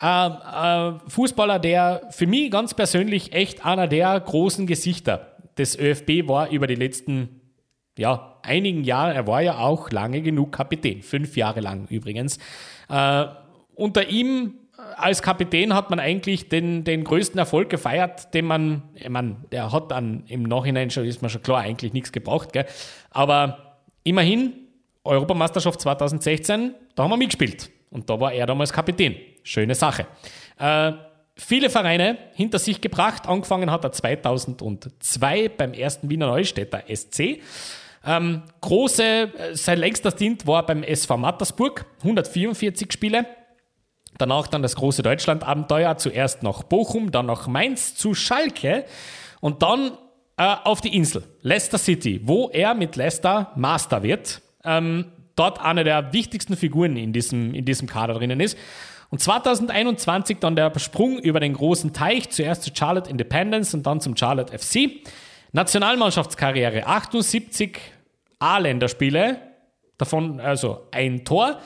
Äh, äh, Fußballer, der für mich ganz persönlich echt einer der großen Gesichter des ÖFB war über die letzten ja, einigen Jahre. Er war ja auch lange genug Kapitän, fünf Jahre lang übrigens. Äh, unter ihm als Kapitän hat man eigentlich den, den größten Erfolg gefeiert, den man, ich meine, der hat dann im Nachhinein schon, ist mir schon klar, eigentlich nichts gebraucht, gell? aber immerhin, Europameisterschaft 2016, da haben wir mitgespielt und da war er damals Kapitän. Schöne Sache. Äh, viele Vereine hinter sich gebracht. Angefangen hat er 2002 beim ersten Wiener Neustädter SC. Ähm, große, äh, sein längster Stint war beim SV Mattersburg, 144 Spiele. Danach dann das große Deutschland-Abenteuer, zuerst nach Bochum, dann nach Mainz zu Schalke und dann äh, auf die Insel, Leicester City, wo er mit Leicester Master wird. Ähm, dort eine der wichtigsten Figuren in diesem, in diesem Kader drinnen ist. Und 2021 dann der Sprung über den großen Teich, zuerst zu Charlotte Independence und dann zum Charlotte FC. Nationalmannschaftskarriere, 78 A-Länderspiele, davon also ein Tor.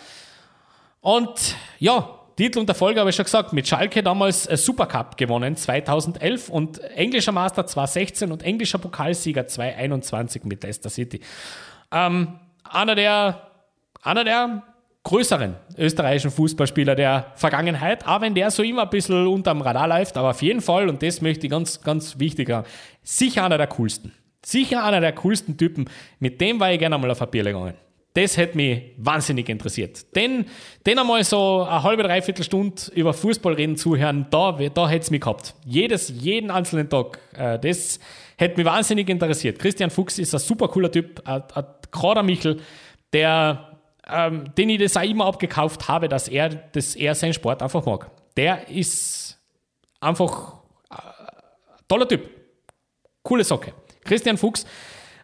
Und ja, Titel und Erfolg habe ich schon gesagt, mit Schalke damals Supercup gewonnen 2011 und englischer Master 2016 und englischer Pokalsieger 2021 mit Leicester City. Ähm, einer der, einer der größeren österreichischen Fußballspieler der Vergangenheit, auch wenn der so immer ein bisschen unterm Radar läuft, aber auf jeden Fall, und das möchte ich ganz, ganz wichtig haben, sicher einer der coolsten. Sicher einer der coolsten Typen. Mit dem war ich gerne einmal auf Bier gegangen. Das hätte mich wahnsinnig interessiert. Den, den einmal so eine halbe, dreiviertel Stunde über Fußball reden zuhören, da, da hätte es mich gehabt. Jedes, jeden einzelnen Tag. Äh, das hätte mich wahnsinnig interessiert. Christian Fuchs ist ein super cooler Typ, ein, ein Michel, der, ähm, den ich das auch immer abgekauft habe, dass er, dass er seinen Sport einfach mag. Der ist einfach ein äh, toller Typ. Coole Socke. Christian Fuchs,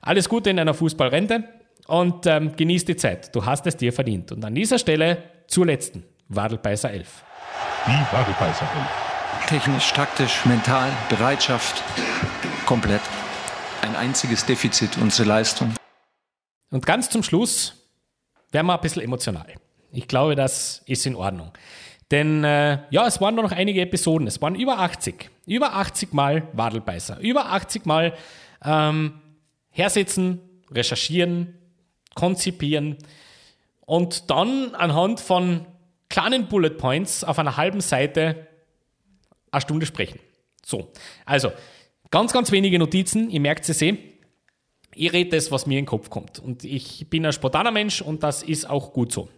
alles Gute in einer Fußballrente und ähm, genieß die Zeit. Du hast es dir verdient. Und an dieser Stelle zur letzten Wadelbeißer 11. Die Wadelbeißer 11. Technisch, taktisch, mental, Bereitschaft, komplett. Ein einziges Defizit, unsere Leistung. Und ganz zum Schluss werden wir ein bisschen emotional. Ich glaube, das ist in Ordnung. Denn äh, ja, es waren nur noch einige Episoden. Es waren über 80. Über 80 Mal Wadelbeißer. Über 80 Mal ähm, hersitzen, recherchieren, konzipieren und dann anhand von kleinen Bullet Points auf einer halben Seite eine Stunde sprechen. So, also ganz, ganz wenige Notizen, ihr merkt es eh. Ich rede das, was mir in den Kopf kommt. Und ich bin ein spontaner Mensch und das ist auch gut so.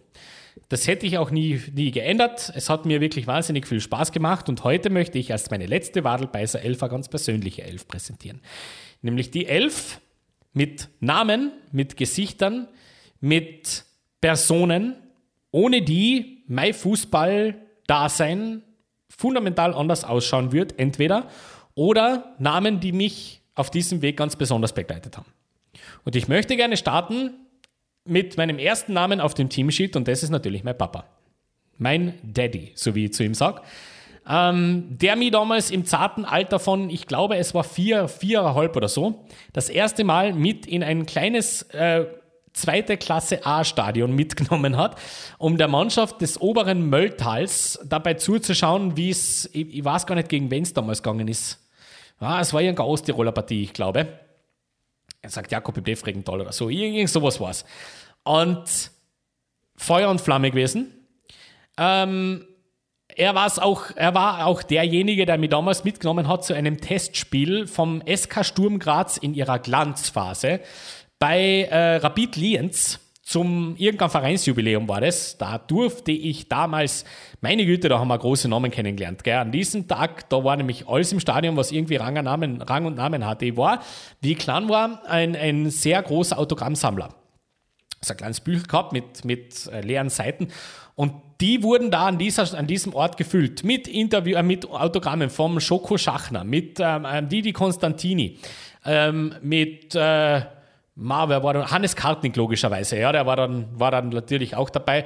Das hätte ich auch nie, nie geändert. Es hat mir wirklich wahnsinnig viel Spaß gemacht und heute möchte ich als meine letzte Wadelbeißer Elfer ganz persönliche Elf präsentieren. Nämlich die Elf, mit Namen, mit Gesichtern, mit Personen, ohne die mein Fußball-Dasein fundamental anders ausschauen wird, entweder oder Namen, die mich auf diesem Weg ganz besonders begleitet haben. Und ich möchte gerne starten mit meinem ersten Namen auf dem Teamsheet und das ist natürlich mein Papa. Mein Daddy, so wie ich zu ihm sage ähm, der mich damals im zarten Alter von, ich glaube, es war vier, viereinhalb oder so, das erste Mal mit in ein kleines äh, zweite Klasse A-Stadion (laughs) mitgenommen hat, um der Mannschaft des oberen Mölltals dabei zuzuschauen, wie es, ich, ich, weiß gar nicht, gegen wen es damals gegangen ist. Ah, es war irgendeine Osttiroler Partie, ich glaube. Er sagt Jakob im Regental oder so, irgend sowas war es. Und Feuer und Flamme gewesen. Ähm, er, war's auch, er war auch derjenige, der mich damals mitgenommen hat zu einem Testspiel vom SK Sturm Graz in ihrer Glanzphase bei äh, Rapid Lienz zum irgendein Vereinsjubiläum war das. Da durfte ich damals, meine Güte, da haben wir große Namen kennengelernt. Gell? An diesem Tag, da war nämlich alles im Stadion, was irgendwie Rang, und Namen, Rang und Namen hatte. Ich war, wie ich klein war, ein, ein sehr großer Autogrammsammler. So ein kleines Bücher gehabt mit, mit äh, leeren Seiten. Und die wurden da an, dieser, an diesem Ort gefüllt mit Interview, äh, mit Autogrammen vom Schoko Schachner, mit ähm, ähm Didi Constantini, ähm, mit äh, wer war dann? Hannes Kartnick logischerweise, ja, der war dann, war dann natürlich auch dabei.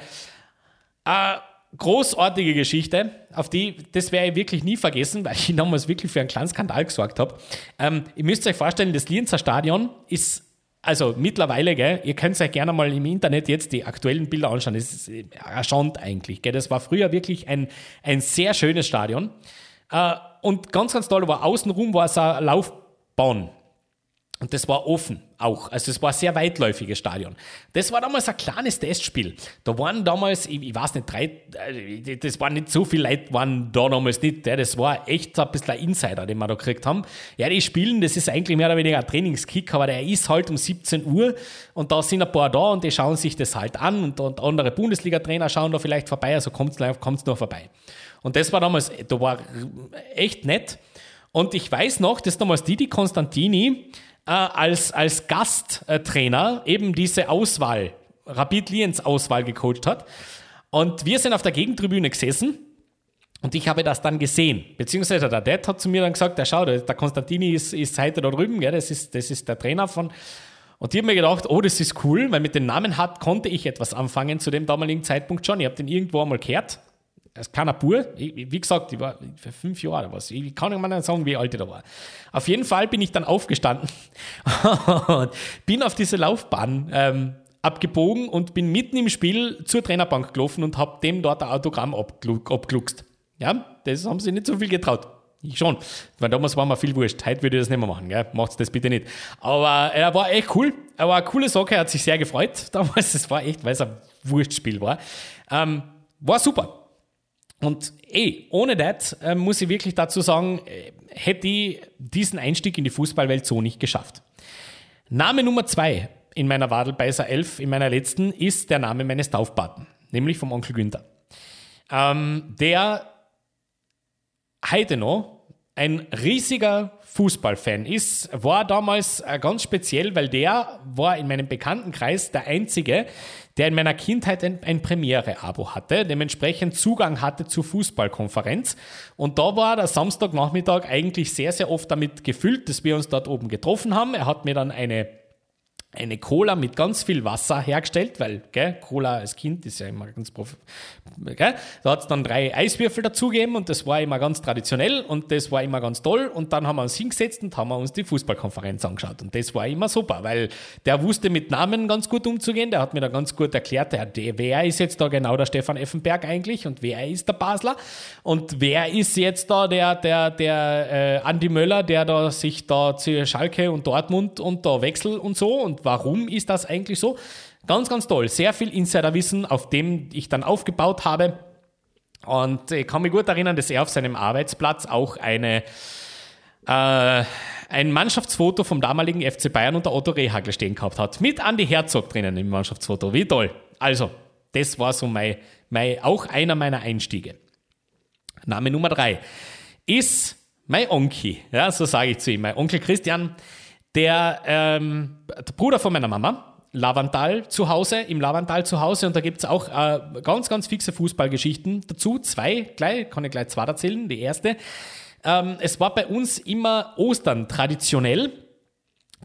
Äh, großartige Geschichte, auf die, das werde ich wirklich nie vergessen, weil ich (laughs) damals wirklich für einen kleinen Skandal gesorgt habe. Ähm, ihr müsst euch vorstellen, das Lienzer Stadion ist also mittlerweile, gell, ihr könnt euch gerne mal im Internet jetzt die aktuellen Bilder anschauen. Das ist äh, erschaunt eigentlich. Gell. Das war früher wirklich ein, ein sehr schönes Stadion. Äh, und ganz, ganz toll war außenrum war es eine Laufbahn. Und das war offen auch. Also es war ein sehr weitläufiges Stadion. Das war damals ein kleines Testspiel. Da waren damals, ich, ich weiß nicht, drei, äh, das waren nicht so viele Leute, waren da damals nicht. Das war echt ein bisschen ein Insider, den wir da gekriegt haben. Ja, die spielen, das ist eigentlich mehr oder weniger ein Trainingskick, aber der ist halt um 17 Uhr und da sind ein paar da und die schauen sich das halt an und, und andere Bundesliga-Trainer schauen da vielleicht vorbei, also kommt es noch vorbei. Und das war damals, da war echt nett. Und ich weiß noch, dass damals Didi Konstantini äh, als, als Gasttrainer eben diese Auswahl, Rapid Liens Auswahl gecoacht hat. Und wir sind auf der Gegentribüne gesessen und ich habe das dann gesehen. Beziehungsweise der Dad hat zu mir dann gesagt, der schau, der Konstantini ist, ist heute da drüben, gell? Das, ist, das ist der Trainer von. Und ich habe mir gedacht, oh, das ist cool, weil mit dem Namen hat konnte ich etwas anfangen zu dem damaligen Zeitpunkt schon. Ich habe den irgendwo einmal gehört als kleiner Bub, wie gesagt, ich war für fünf Jahre oder was. Ich kann nicht mal sagen, wie alt ich da war. Auf jeden Fall bin ich dann aufgestanden (laughs) und bin auf diese Laufbahn ähm, abgebogen und bin mitten im Spiel zur Trainerbank gelaufen und habe dem dort ein Autogramm abgluckst. Ja, das haben sie nicht so viel getraut. Ich schon. Weil damals war mir viel wurscht. Heute würde ich das nicht mehr machen. Gell? Macht's das bitte nicht. Aber er war echt cool. Er war eine coole Sache. Er hat sich sehr gefreut (laughs) damals. Es war echt, weil es ein Wurstspiel war. Ähm, war super. Und eh, ohne das äh, muss ich wirklich dazu sagen, äh, hätte ich diesen Einstieg in die Fußballwelt so nicht geschafft. Name Nummer zwei in meiner Wadelbeißer 11, in meiner letzten, ist der Name meines Taufpaten, nämlich vom Onkel Günther. Ähm, der heute noch ein riesiger Fußballfan ist, war damals äh, ganz speziell, weil der war in meinem Bekanntenkreis der einzige, der in meiner Kindheit ein, ein Premiere-Abo hatte, dementsprechend Zugang hatte zur Fußballkonferenz. Und da war der Samstagnachmittag eigentlich sehr, sehr oft damit gefüllt, dass wir uns dort oben getroffen haben. Er hat mir dann eine eine Cola mit ganz viel Wasser hergestellt, weil gell, Cola als Kind ist ja immer ganz prof. Gell? Da hat es dann drei Eiswürfel dazugegeben und das war immer ganz traditionell und das war immer ganz toll. Und dann haben wir uns hingesetzt und haben uns die Fußballkonferenz angeschaut. Und das war immer super, weil der wusste mit Namen ganz gut umzugehen. Der hat mir da ganz gut erklärt, der, wer ist jetzt da genau der Stefan Effenberg eigentlich und wer ist der Basler und wer ist jetzt da der, der, der äh, Andi Möller, der da sich da zu Schalke und Dortmund und da wechselt und so und warum ist das eigentlich so? Ganz, ganz toll. Sehr viel Insiderwissen, auf dem ich dann aufgebaut habe. Und ich kann mich gut erinnern, dass er auf seinem Arbeitsplatz auch eine, äh, ein Mannschaftsfoto vom damaligen FC Bayern unter Otto Rehagel stehen gehabt hat. Mit Andy Herzog drinnen im Mannschaftsfoto. Wie toll. Also, das war so mein, mein, auch einer meiner Einstiege. Name Nummer drei ist mein Onkel. Ja, so sage ich zu ihm. Mein Onkel Christian der, ähm, der Bruder von meiner Mama, Lavantal zu Hause, im Lavantal zu Hause und da gibt es auch äh, ganz, ganz fixe Fußballgeschichten dazu. Zwei, gleich, kann ich gleich zwei erzählen. Die erste, ähm, es war bei uns immer Ostern traditionell.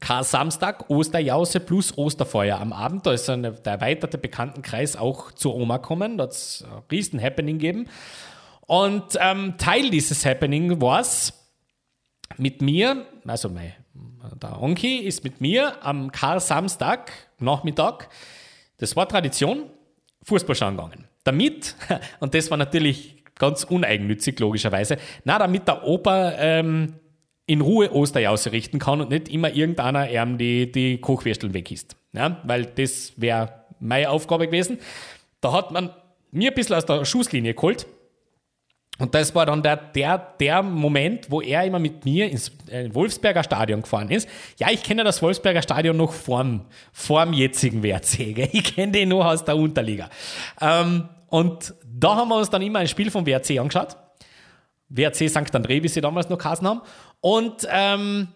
Kar-Samstag, Osterjause plus Osterfeuer am Abend. Da ist eine, der erweiterte Bekanntenkreis auch zur Oma kommen. Da hat es ein riesen Happening gegeben. Und ähm, Teil dieses Happening war es mit mir, also mein der Onki ist mit mir am Kar-Samstag Nachmittag, das war Tradition, Fußball schauen gegangen. Damit, (laughs) und das war natürlich ganz uneigennützig, logischerweise, na, damit der Opa ähm, in Ruhe Osterjause richten kann und nicht immer irgendeiner ihm die, die Kochwürsteln weg ist. Ja, weil das wäre meine Aufgabe gewesen. Da hat man mir ein bisschen aus der Schusslinie geholt Und das war dann der, der, der Moment, wo er immer mit mir ins äh, Wolfsberger Stadion gefahren ist. Ja, ich kenne das Wolfsberger Stadion noch vorm, vorm jetzigen WRC. Ich kenne den noch aus der Unterliga. Ähm, und da haben wir uns dann immer ein Spiel vom WRC angeschaut. WRC St. André, wie sie damals noch geheißen haben. Und ähm,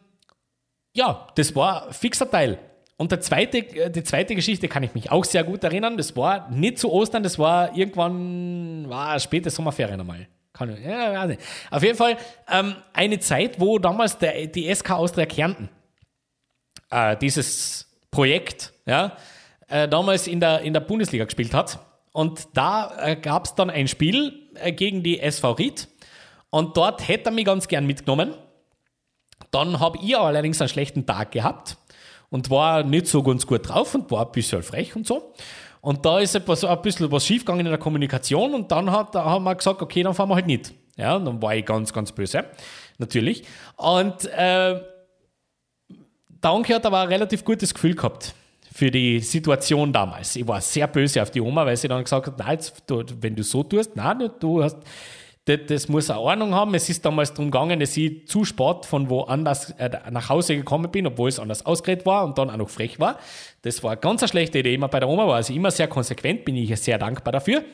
ja, das war ein fixer Teil. Und der zweite, äh, die zweite Geschichte kann ich mich auch sehr gut erinnern. Das war nicht zu Ostern, das war irgendwann, war späte Sommerferien einmal. Kann ich, ja. Auf jeden Fall ähm, eine Zeit, wo damals der, die SK Austria Kärnten äh, dieses Projekt ja, äh, damals in der, in der Bundesliga gespielt hat. Und da äh, gab es dann ein Spiel äh, gegen die SV Ried. Und dort hätte er mich ganz gern mitgenommen. Dann habe ich allerdings einen schlechten Tag gehabt und war nicht so ganz gut drauf und war ein bisschen frech und so. Und da ist etwas, ein bisschen was schiefgegangen in der Kommunikation und dann hat, da haben wir gesagt, okay, dann fahren wir halt nicht. Ja, dann war ich ganz, ganz böse, natürlich. Und äh, der Onkel hat aber ein relativ gutes Gefühl gehabt für die Situation damals. Ich war sehr böse auf die Oma, weil sie dann gesagt hat, nein, jetzt, du, wenn du so tust, nein, du hast, das, das, muss eine Ordnung haben. Es ist damals darum gegangen, dass ich zu spät von woanders äh, nach Hause gekommen bin, obwohl es anders ausgeredet war und dann auch noch frech war. Das war eine ganz schlechte Idee, immer bei der Oma war. Also immer sehr konsequent, bin ich sehr dankbar dafür.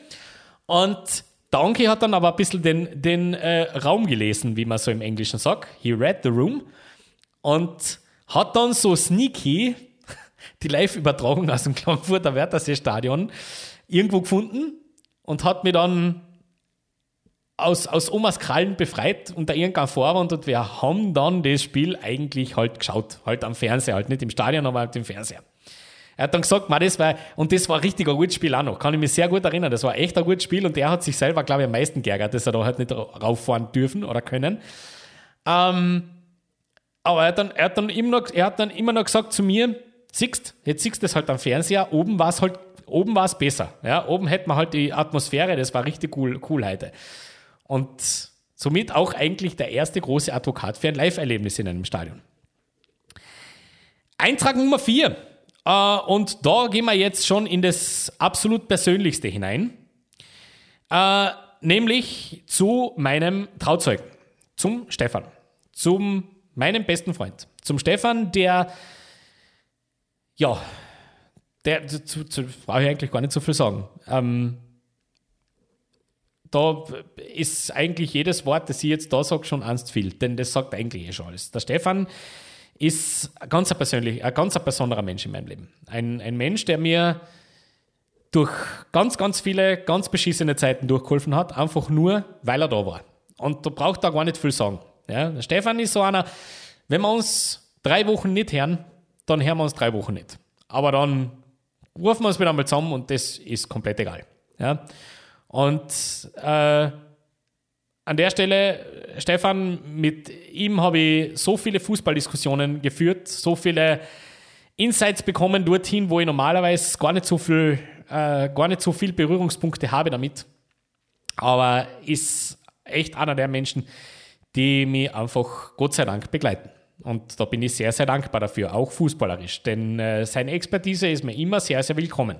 Und der Onkel hat dann aber ein bisschen den, den äh, Raum gelesen, wie man so im Englischen sagt. He read the room. Und hat dann so sneaky (laughs) die Live-Übertragung aus dem Klagenfurter Wörthersee-Stadion irgendwo gefunden und hat mir dann aus, aus Omas Krallen befreit unter irgendeinem Vorwand und wir haben dann das Spiel eigentlich halt geschaut. Halt am Fernseher, halt nicht im Stadion, aber halt im Fernseher. Er hat dann gesagt, man, das war, und das war richtig ein gutes Spiel auch noch. Kann ich mich sehr gut erinnern. Das war echt ein gutes Spiel und er hat sich selber, glaube ich, am meisten geärgert, dass er da halt nicht rauffahren dürfen oder können. Ähm, aber er hat, dann, er, hat dann immer noch, er hat dann immer noch gesagt zu mir, siehst, jetzt siehst du das halt am Fernseher, oben war es halt, oben war es besser. Ja, oben hätte man halt die Atmosphäre, das war richtig cool, cool heute. Und somit auch eigentlich der erste große Advokat für ein Live-Erlebnis in einem Stadion. Eintrag Nummer 4. Äh, und da gehen wir jetzt schon in das absolut Persönlichste hinein. Äh, nämlich zu meinem Trauzeugen, zum Stefan, zum meinem besten Freund, zum Stefan, der, ja, der, zu, zu, brauche ich eigentlich gar nicht so viel sagen. Ähm, da ist eigentlich jedes Wort, das ich jetzt da sage, schon ernst viel, denn das sagt eigentlich eh schon alles. Der Stefan ist ein ganz, persönlich, ein ganz besonderer Mensch in meinem Leben. Ein, ein Mensch, der mir durch ganz, ganz viele ganz beschissene Zeiten durchgeholfen hat, einfach nur, weil er da war. Und da braucht er gar nicht viel sagen. Ja, der Stefan ist so einer, wenn wir uns drei Wochen nicht hören, dann hören wir uns drei Wochen nicht. Aber dann rufen wir uns wieder einmal zusammen und das ist komplett egal. Ja? Und äh, an der Stelle, Stefan, mit ihm habe ich so viele Fußballdiskussionen geführt, so viele Insights bekommen dorthin, wo ich normalerweise gar nicht so viel, äh, gar nicht so viel Berührungspunkte habe damit. Aber ist echt einer der Menschen, die mich einfach Gott sei Dank begleiten. Und da bin ich sehr, sehr dankbar dafür, auch fußballerisch, denn äh, seine Expertise ist mir immer sehr, sehr willkommen.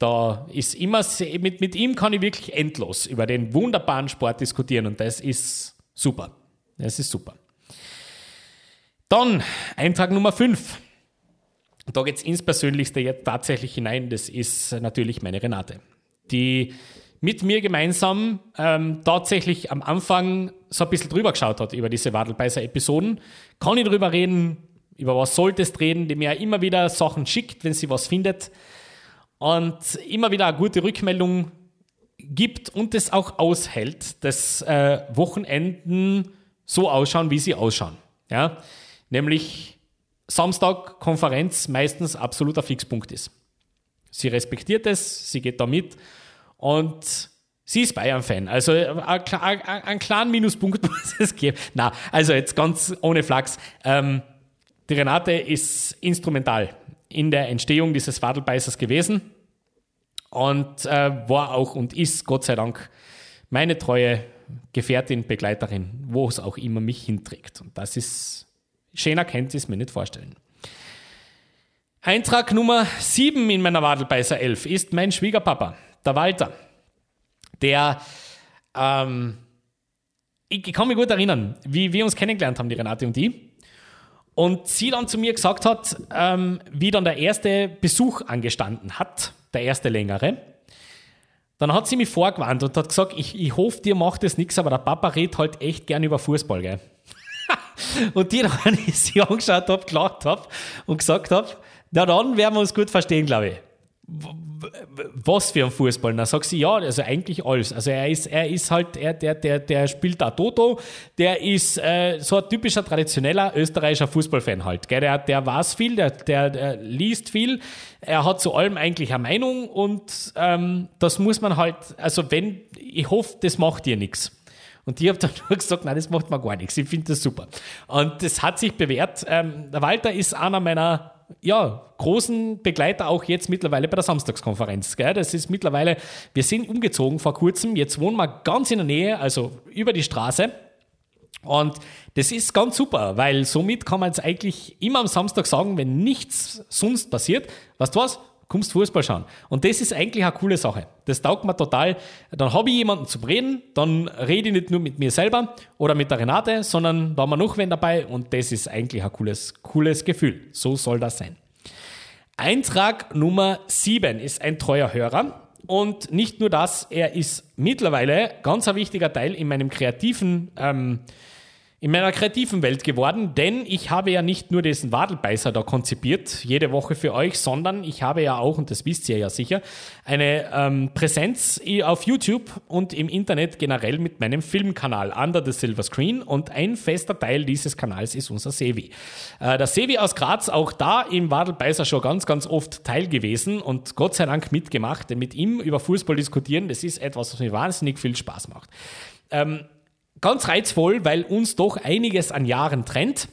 Da ist immer, mit, mit ihm kann ich wirklich endlos über den wunderbaren Sport diskutieren und das ist super. Das ist super. Dann Eintrag Nummer 5. Da geht es ins Persönlichste jetzt tatsächlich hinein. Das ist natürlich meine Renate, die mit mir gemeinsam ähm, tatsächlich am Anfang so ein bisschen drüber geschaut hat über diese Wadelbeißer-Episoden. Kann ich drüber reden, über was solltest reden, die mir immer wieder Sachen schickt, wenn sie was findet und immer wieder eine gute Rückmeldung gibt und es auch aushält, dass äh, Wochenenden so ausschauen, wie sie ausschauen. Ja? Nämlich Samstag Konferenz meistens absoluter Fixpunkt ist. Sie respektiert es, sie geht da mit und sie ist Bayern-Fan. Also äh, einen kleinen Minuspunkt (laughs) muss es geben. Na, also jetzt ganz ohne Flachs. Ähm, die Renate ist instrumental in der Entstehung dieses Wadelbeißers gewesen und äh, war auch und ist Gott sei Dank meine treue Gefährtin, Begleiterin, wo es auch immer mich hinträgt. Und das ist schöner kennt es mir nicht vorstellen. Eintrag Nummer 7 in meiner Wadelbeißer 11 ist mein Schwiegerpapa, der Walter, der ähm, ich kann mich gut erinnern, wie wir uns kennengelernt haben, die Renate und die. Und sie dann zu mir gesagt hat, ähm, wie dann der erste Besuch angestanden hat, der erste längere. Dann hat sie mich vorgewarnt und hat gesagt, ich, ich hoffe, dir macht das nichts, aber der Papa redet halt echt gern über Fußball, gell? (laughs) und die dann, (laughs) ich sie angeschaut habe, gelacht habe und gesagt habe, na dann werden wir uns gut verstehen, glaube ich was für ein Fußball? Dann sagt sie, ja, also eigentlich alles. Also er ist, er ist halt, er, der, der, der spielt da Toto, der ist äh, so ein typischer traditioneller österreichischer Fußballfan halt. Gell? Der, der weiß viel, der, der, der liest viel, er hat zu allem eigentlich eine Meinung und ähm, das muss man halt, also wenn, ich hoffe, das macht dir nichts. Und ich habe dann (laughs) nur gesagt, nein, das macht mir gar nichts. Ich finde das super. Und das hat sich bewährt. Ähm, Walter ist einer meiner ja, großen Begleiter auch jetzt mittlerweile bei der Samstagskonferenz. Gell? Das ist mittlerweile, wir sind umgezogen vor kurzem, jetzt wohnen wir ganz in der Nähe, also über die Straße. Und das ist ganz super, weil somit kann man jetzt eigentlich immer am Samstag sagen, wenn nichts sonst passiert, weißt du was, kommst Fußball schauen. Und das ist eigentlich eine coole Sache. Das taugt mir total. Dann habe ich jemanden zum Reden, dann rede ich nicht nur mit mir selber oder mit der Renate, sondern da haben wir noch wen dabei und das ist eigentlich ein cooles, cooles Gefühl. So soll das sein. Eintrag Nummer 7 ist ein treuer Hörer. Und nicht nur das, er ist mittlerweile ganz ein wichtiger Teil in meinem kreativen ähm, in meiner kreativen Welt geworden, denn ich habe ja nicht nur diesen Wadelbeißer da konzipiert, jede Woche für euch, sondern ich habe ja auch, und das wisst ihr ja sicher, eine ähm, Präsenz auf YouTube und im Internet generell mit meinem Filmkanal Under the Silver Screen und ein fester Teil dieses Kanals ist unser Sevi. Äh, der Sevi aus Graz, auch da im Wadelbeißer schon ganz, ganz oft Teil gewesen und Gott sei Dank mitgemacht, denn mit ihm über Fußball diskutieren, das ist etwas, was mir wahnsinnig viel Spaß macht. Ähm, ganz reizvoll, weil uns doch einiges an Jahren trennt.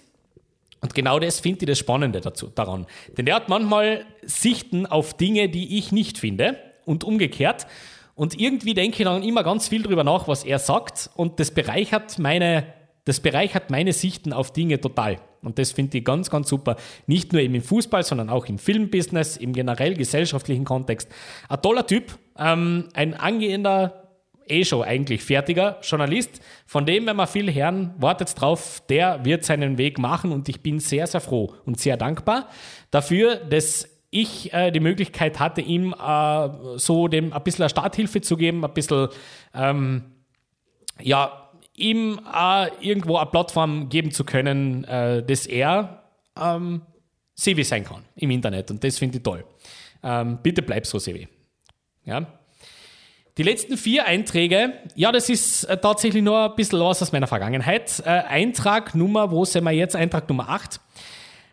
Und genau das finde ich das Spannende dazu, daran. Denn der hat manchmal Sichten auf Dinge, die ich nicht finde und umgekehrt. Und irgendwie denke ich dann immer ganz viel darüber nach, was er sagt. Und das bereichert meine, das bereichert meine Sichten auf Dinge total. Und das finde ich ganz, ganz super. Nicht nur eben im Fußball, sondern auch im Filmbusiness, im generell gesellschaftlichen Kontext. Ein toller Typ, ähm, ein angehender eh schon eigentlich fertiger Journalist. Von dem, wenn wir viel hören, wartet drauf, der wird seinen Weg machen und ich bin sehr, sehr froh und sehr dankbar dafür, dass ich äh, die Möglichkeit hatte, ihm äh, so dem ein bisschen Starthilfe zu geben, ein bisschen, ähm, ja, ihm äh, irgendwo eine Plattform geben zu können, äh, dass er ähm, Sevi sein kann im Internet und das finde ich toll. Ähm, bitte bleib so, Sevi. Ja, die letzten vier Einträge, ja, das ist äh, tatsächlich nur ein bisschen was aus meiner Vergangenheit. Äh, Eintrag Nummer, wo sind wir jetzt? Eintrag Nummer 8.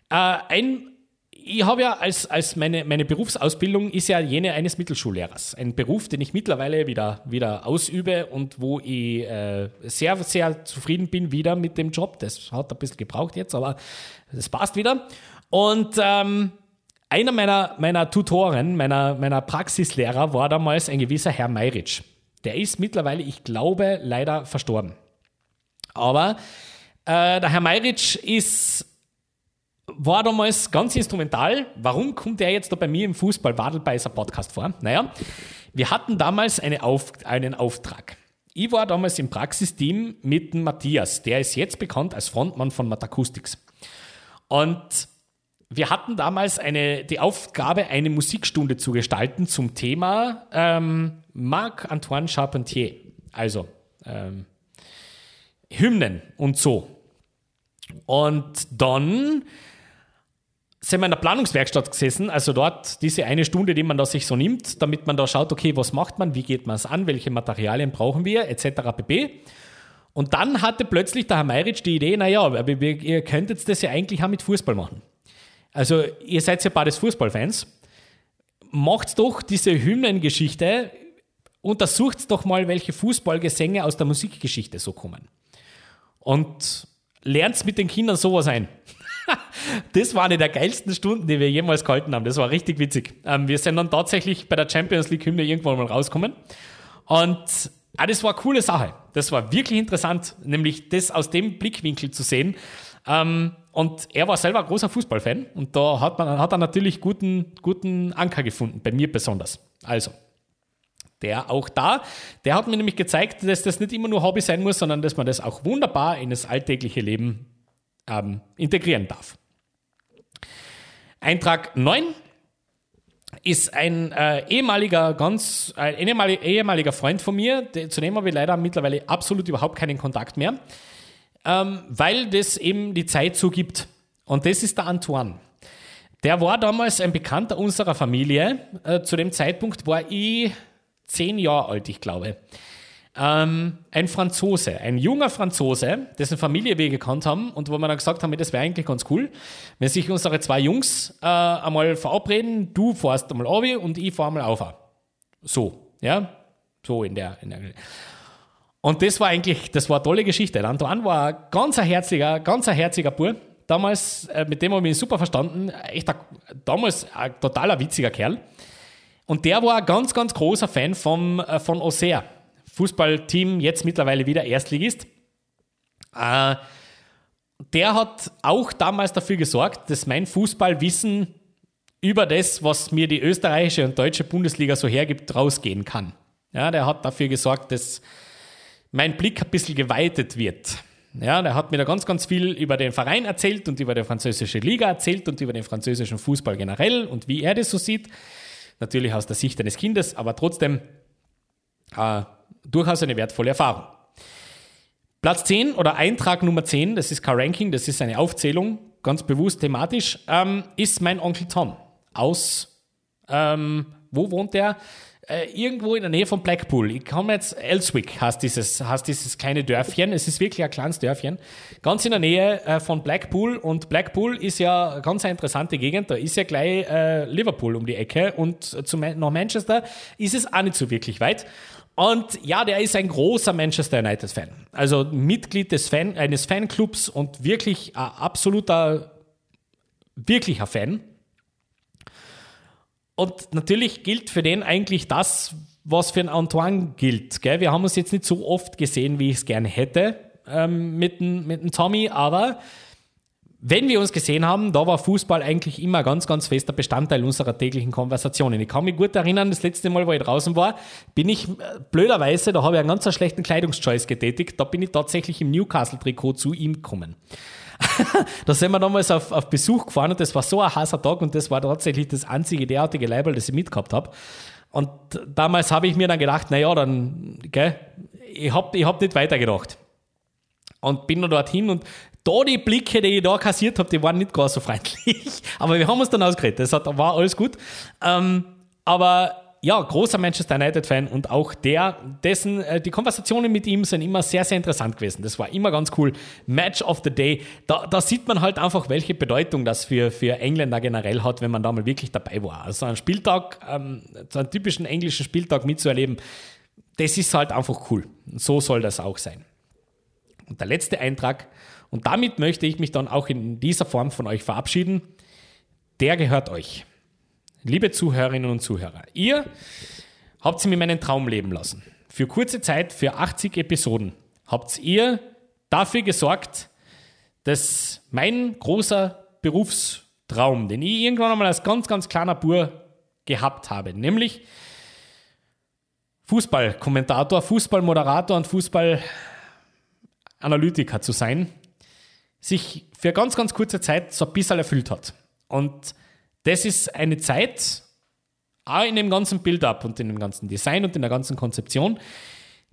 Äh, ein, ich habe ja als, als meine, meine Berufsausbildung ist ja jene eines Mittelschullehrers. Ein Beruf, den ich mittlerweile wieder, wieder ausübe und wo ich äh, sehr, sehr zufrieden bin wieder mit dem Job. Das hat ein bisschen gebraucht jetzt, aber das passt wieder. Und ähm, einer meiner, meiner Tutoren, meiner, meiner Praxislehrer war damals ein gewisser Herr Meiritsch. Der ist mittlerweile, ich glaube, leider verstorben. Aber äh, der Herr Meiritsch ist, war damals ganz instrumental. Warum kommt er jetzt da bei mir im Fußball-Wadelbeißer-Podcast vor? Naja, wir hatten damals eine Auf, einen Auftrag. Ich war damals im Praxisteam mit dem Matthias. Der ist jetzt bekannt als Frontmann von Matakustics. Und wir hatten damals eine, die Aufgabe, eine Musikstunde zu gestalten zum Thema ähm, Marc-Antoine Charpentier. Also ähm, Hymnen und so. Und dann sind wir in der Planungswerkstatt gesessen, also dort diese eine Stunde, die man da sich so nimmt, damit man da schaut, okay, was macht man, wie geht man es an, welche Materialien brauchen wir, etc. pp. Und dann hatte plötzlich der Herr Meiritsch die Idee, naja, ihr könntet das ja eigentlich auch mit Fußball machen. Also, ihr seid ja beides Fußballfans. Macht doch diese Hymnengeschichte, untersucht doch mal, welche Fußballgesänge aus der Musikgeschichte so kommen. Und lernt mit den Kindern sowas ein. (laughs) das war eine der geilsten Stunden, die wir jemals gehalten haben. Das war richtig witzig. Ähm, wir sind dann tatsächlich bei der Champions League Hymne irgendwann mal rausgekommen. Und ah, das war eine coole Sache. Das war wirklich interessant, nämlich das aus dem Blickwinkel zu sehen. Ähm, und er war selber ein großer Fußballfan und da hat, man, hat er natürlich guten, guten Anker gefunden, bei mir besonders. Also, der auch da, der hat mir nämlich gezeigt, dass das nicht immer nur Hobby sein muss, sondern dass man das auch wunderbar in das alltägliche Leben ähm, integrieren darf. Eintrag 9 ist ein äh, ehemaliger, ganz, ein ehemaliger, ehemaliger Freund von mir, der, zu dem habe ich leider mittlerweile absolut überhaupt keinen Kontakt mehr, ähm, weil das eben die Zeit so gibt. Und das ist der Antoine. Der war damals ein Bekannter unserer Familie. Äh, zu dem Zeitpunkt war ich zehn Jahre alt, ich glaube. Ähm, ein Franzose, ein junger Franzose, dessen Familie wir gekannt haben und wo wir dann gesagt haben, das wäre eigentlich ganz cool, wenn sich unsere zwei Jungs äh, einmal verabreden, du fährst einmal auf und ich fahre einmal auf. So, ja, so in der, in der und das war eigentlich, das war eine tolle Geschichte. Der Antoine war ein ganz ein herziger, ganz ein herziger Bub. Damals, äh, mit dem habe ich mich super verstanden. Echt ein, damals ein totaler witziger Kerl. Und der war ein ganz, ganz großer Fan vom, äh, von Auxerre. Fußballteam, jetzt mittlerweile wieder Erstligist. Äh, der hat auch damals dafür gesorgt, dass mein Fußballwissen über das, was mir die österreichische und deutsche Bundesliga so hergibt, rausgehen kann. Ja, der hat dafür gesorgt, dass mein Blick ein bisschen geweitet wird. Ja, der hat mir da ganz, ganz viel über den Verein erzählt und über die französische Liga erzählt und über den französischen Fußball generell und wie er das so sieht. Natürlich aus der Sicht eines Kindes, aber trotzdem äh, durchaus eine wertvolle Erfahrung. Platz 10 oder Eintrag Nummer 10, das ist kein Ranking, das ist eine Aufzählung, ganz bewusst thematisch, ähm, ist mein Onkel Tom aus, ähm, wo wohnt der? Äh, irgendwo in der Nähe von Blackpool. Ich komme jetzt, Elswick heißt dieses, heißt dieses kleine Dörfchen. Es ist wirklich ein kleines Dörfchen. Ganz in der Nähe äh, von Blackpool. Und Blackpool ist ja eine ganz interessante Gegend. Da ist ja gleich äh, Liverpool um die Ecke. Und zu, nach Manchester ist es auch nicht so wirklich weit. Und ja, der ist ein großer Manchester United-Fan. Also Mitglied des Fan, eines Fanclubs und wirklich ein absoluter, wirklicher Fan. Und natürlich gilt für den eigentlich das, was für einen Antoine gilt. Gell? Wir haben uns jetzt nicht so oft gesehen, wie ich es gerne hätte ähm, mit, dem, mit dem Tommy, aber wenn wir uns gesehen haben, da war Fußball eigentlich immer ganz, ganz fester Bestandteil unserer täglichen Konversationen. Ich kann mich gut erinnern, das letzte Mal, wo ich draußen war, bin ich äh, blöderweise, da habe ich einen ganz schlechten Kleidungschoice getätigt, da bin ich tatsächlich im Newcastle-Trikot zu ihm gekommen. (laughs) da sind wir damals auf, auf Besuch gefahren und das war so ein heißer Tag und das war tatsächlich das einzige derartige Leibel, das ich mitgehabt habe. Und damals habe ich mir dann gedacht, naja, dann, gell, ich habe ich hab nicht weitergedacht. Und bin noch dorthin und da die Blicke, die ich da kassiert habe, die waren nicht gar so freundlich. (laughs) Aber wir haben uns dann ausgeredet. Das hat, war alles gut. Ähm, aber ja, großer Manchester United-Fan und auch der, dessen, äh, die Konversationen mit ihm sind immer sehr, sehr interessant gewesen. Das war immer ganz cool. Match of the Day, da, da sieht man halt einfach, welche Bedeutung das für, für Engländer generell hat, wenn man da mal wirklich dabei war. Also einen Spieltag, ähm, so einen typischen englischen Spieltag mitzuerleben, das ist halt einfach cool. So soll das auch sein. Und der letzte Eintrag, und damit möchte ich mich dann auch in dieser Form von euch verabschieden, der gehört euch. Liebe Zuhörerinnen und Zuhörer, ihr habt sie mir meinen Traum leben lassen. Für kurze Zeit, für 80 Episoden, habt ihr dafür gesorgt, dass mein großer Berufstraum, den ich irgendwann einmal als ganz, ganz kleiner Bur gehabt habe, nämlich Fußballkommentator, Fußballmoderator und Fußballanalytiker zu sein, sich für ganz, ganz kurze Zeit so ein bisschen erfüllt hat. Und das ist eine Zeit, auch in dem ganzen Build-up und in dem ganzen Design und in der ganzen Konzeption,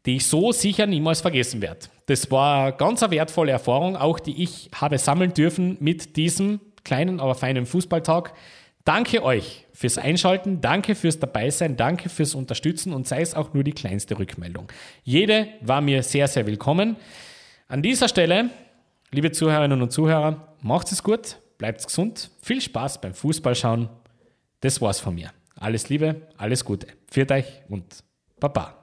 die ich so sicher niemals vergessen werde. Das war eine ganz wertvolle Erfahrung, auch die ich habe sammeln dürfen mit diesem kleinen, aber feinen Fußballtag. Danke euch fürs Einschalten, danke fürs Dabeisein, danke fürs Unterstützen und sei es auch nur die kleinste Rückmeldung. Jede war mir sehr, sehr willkommen. An dieser Stelle, liebe Zuhörerinnen und Zuhörer, macht es gut, bleibt gesund, viel Spaß beim Fußballschauen. Das war's von mir. Alles Liebe, alles Gute. Für euch und Baba.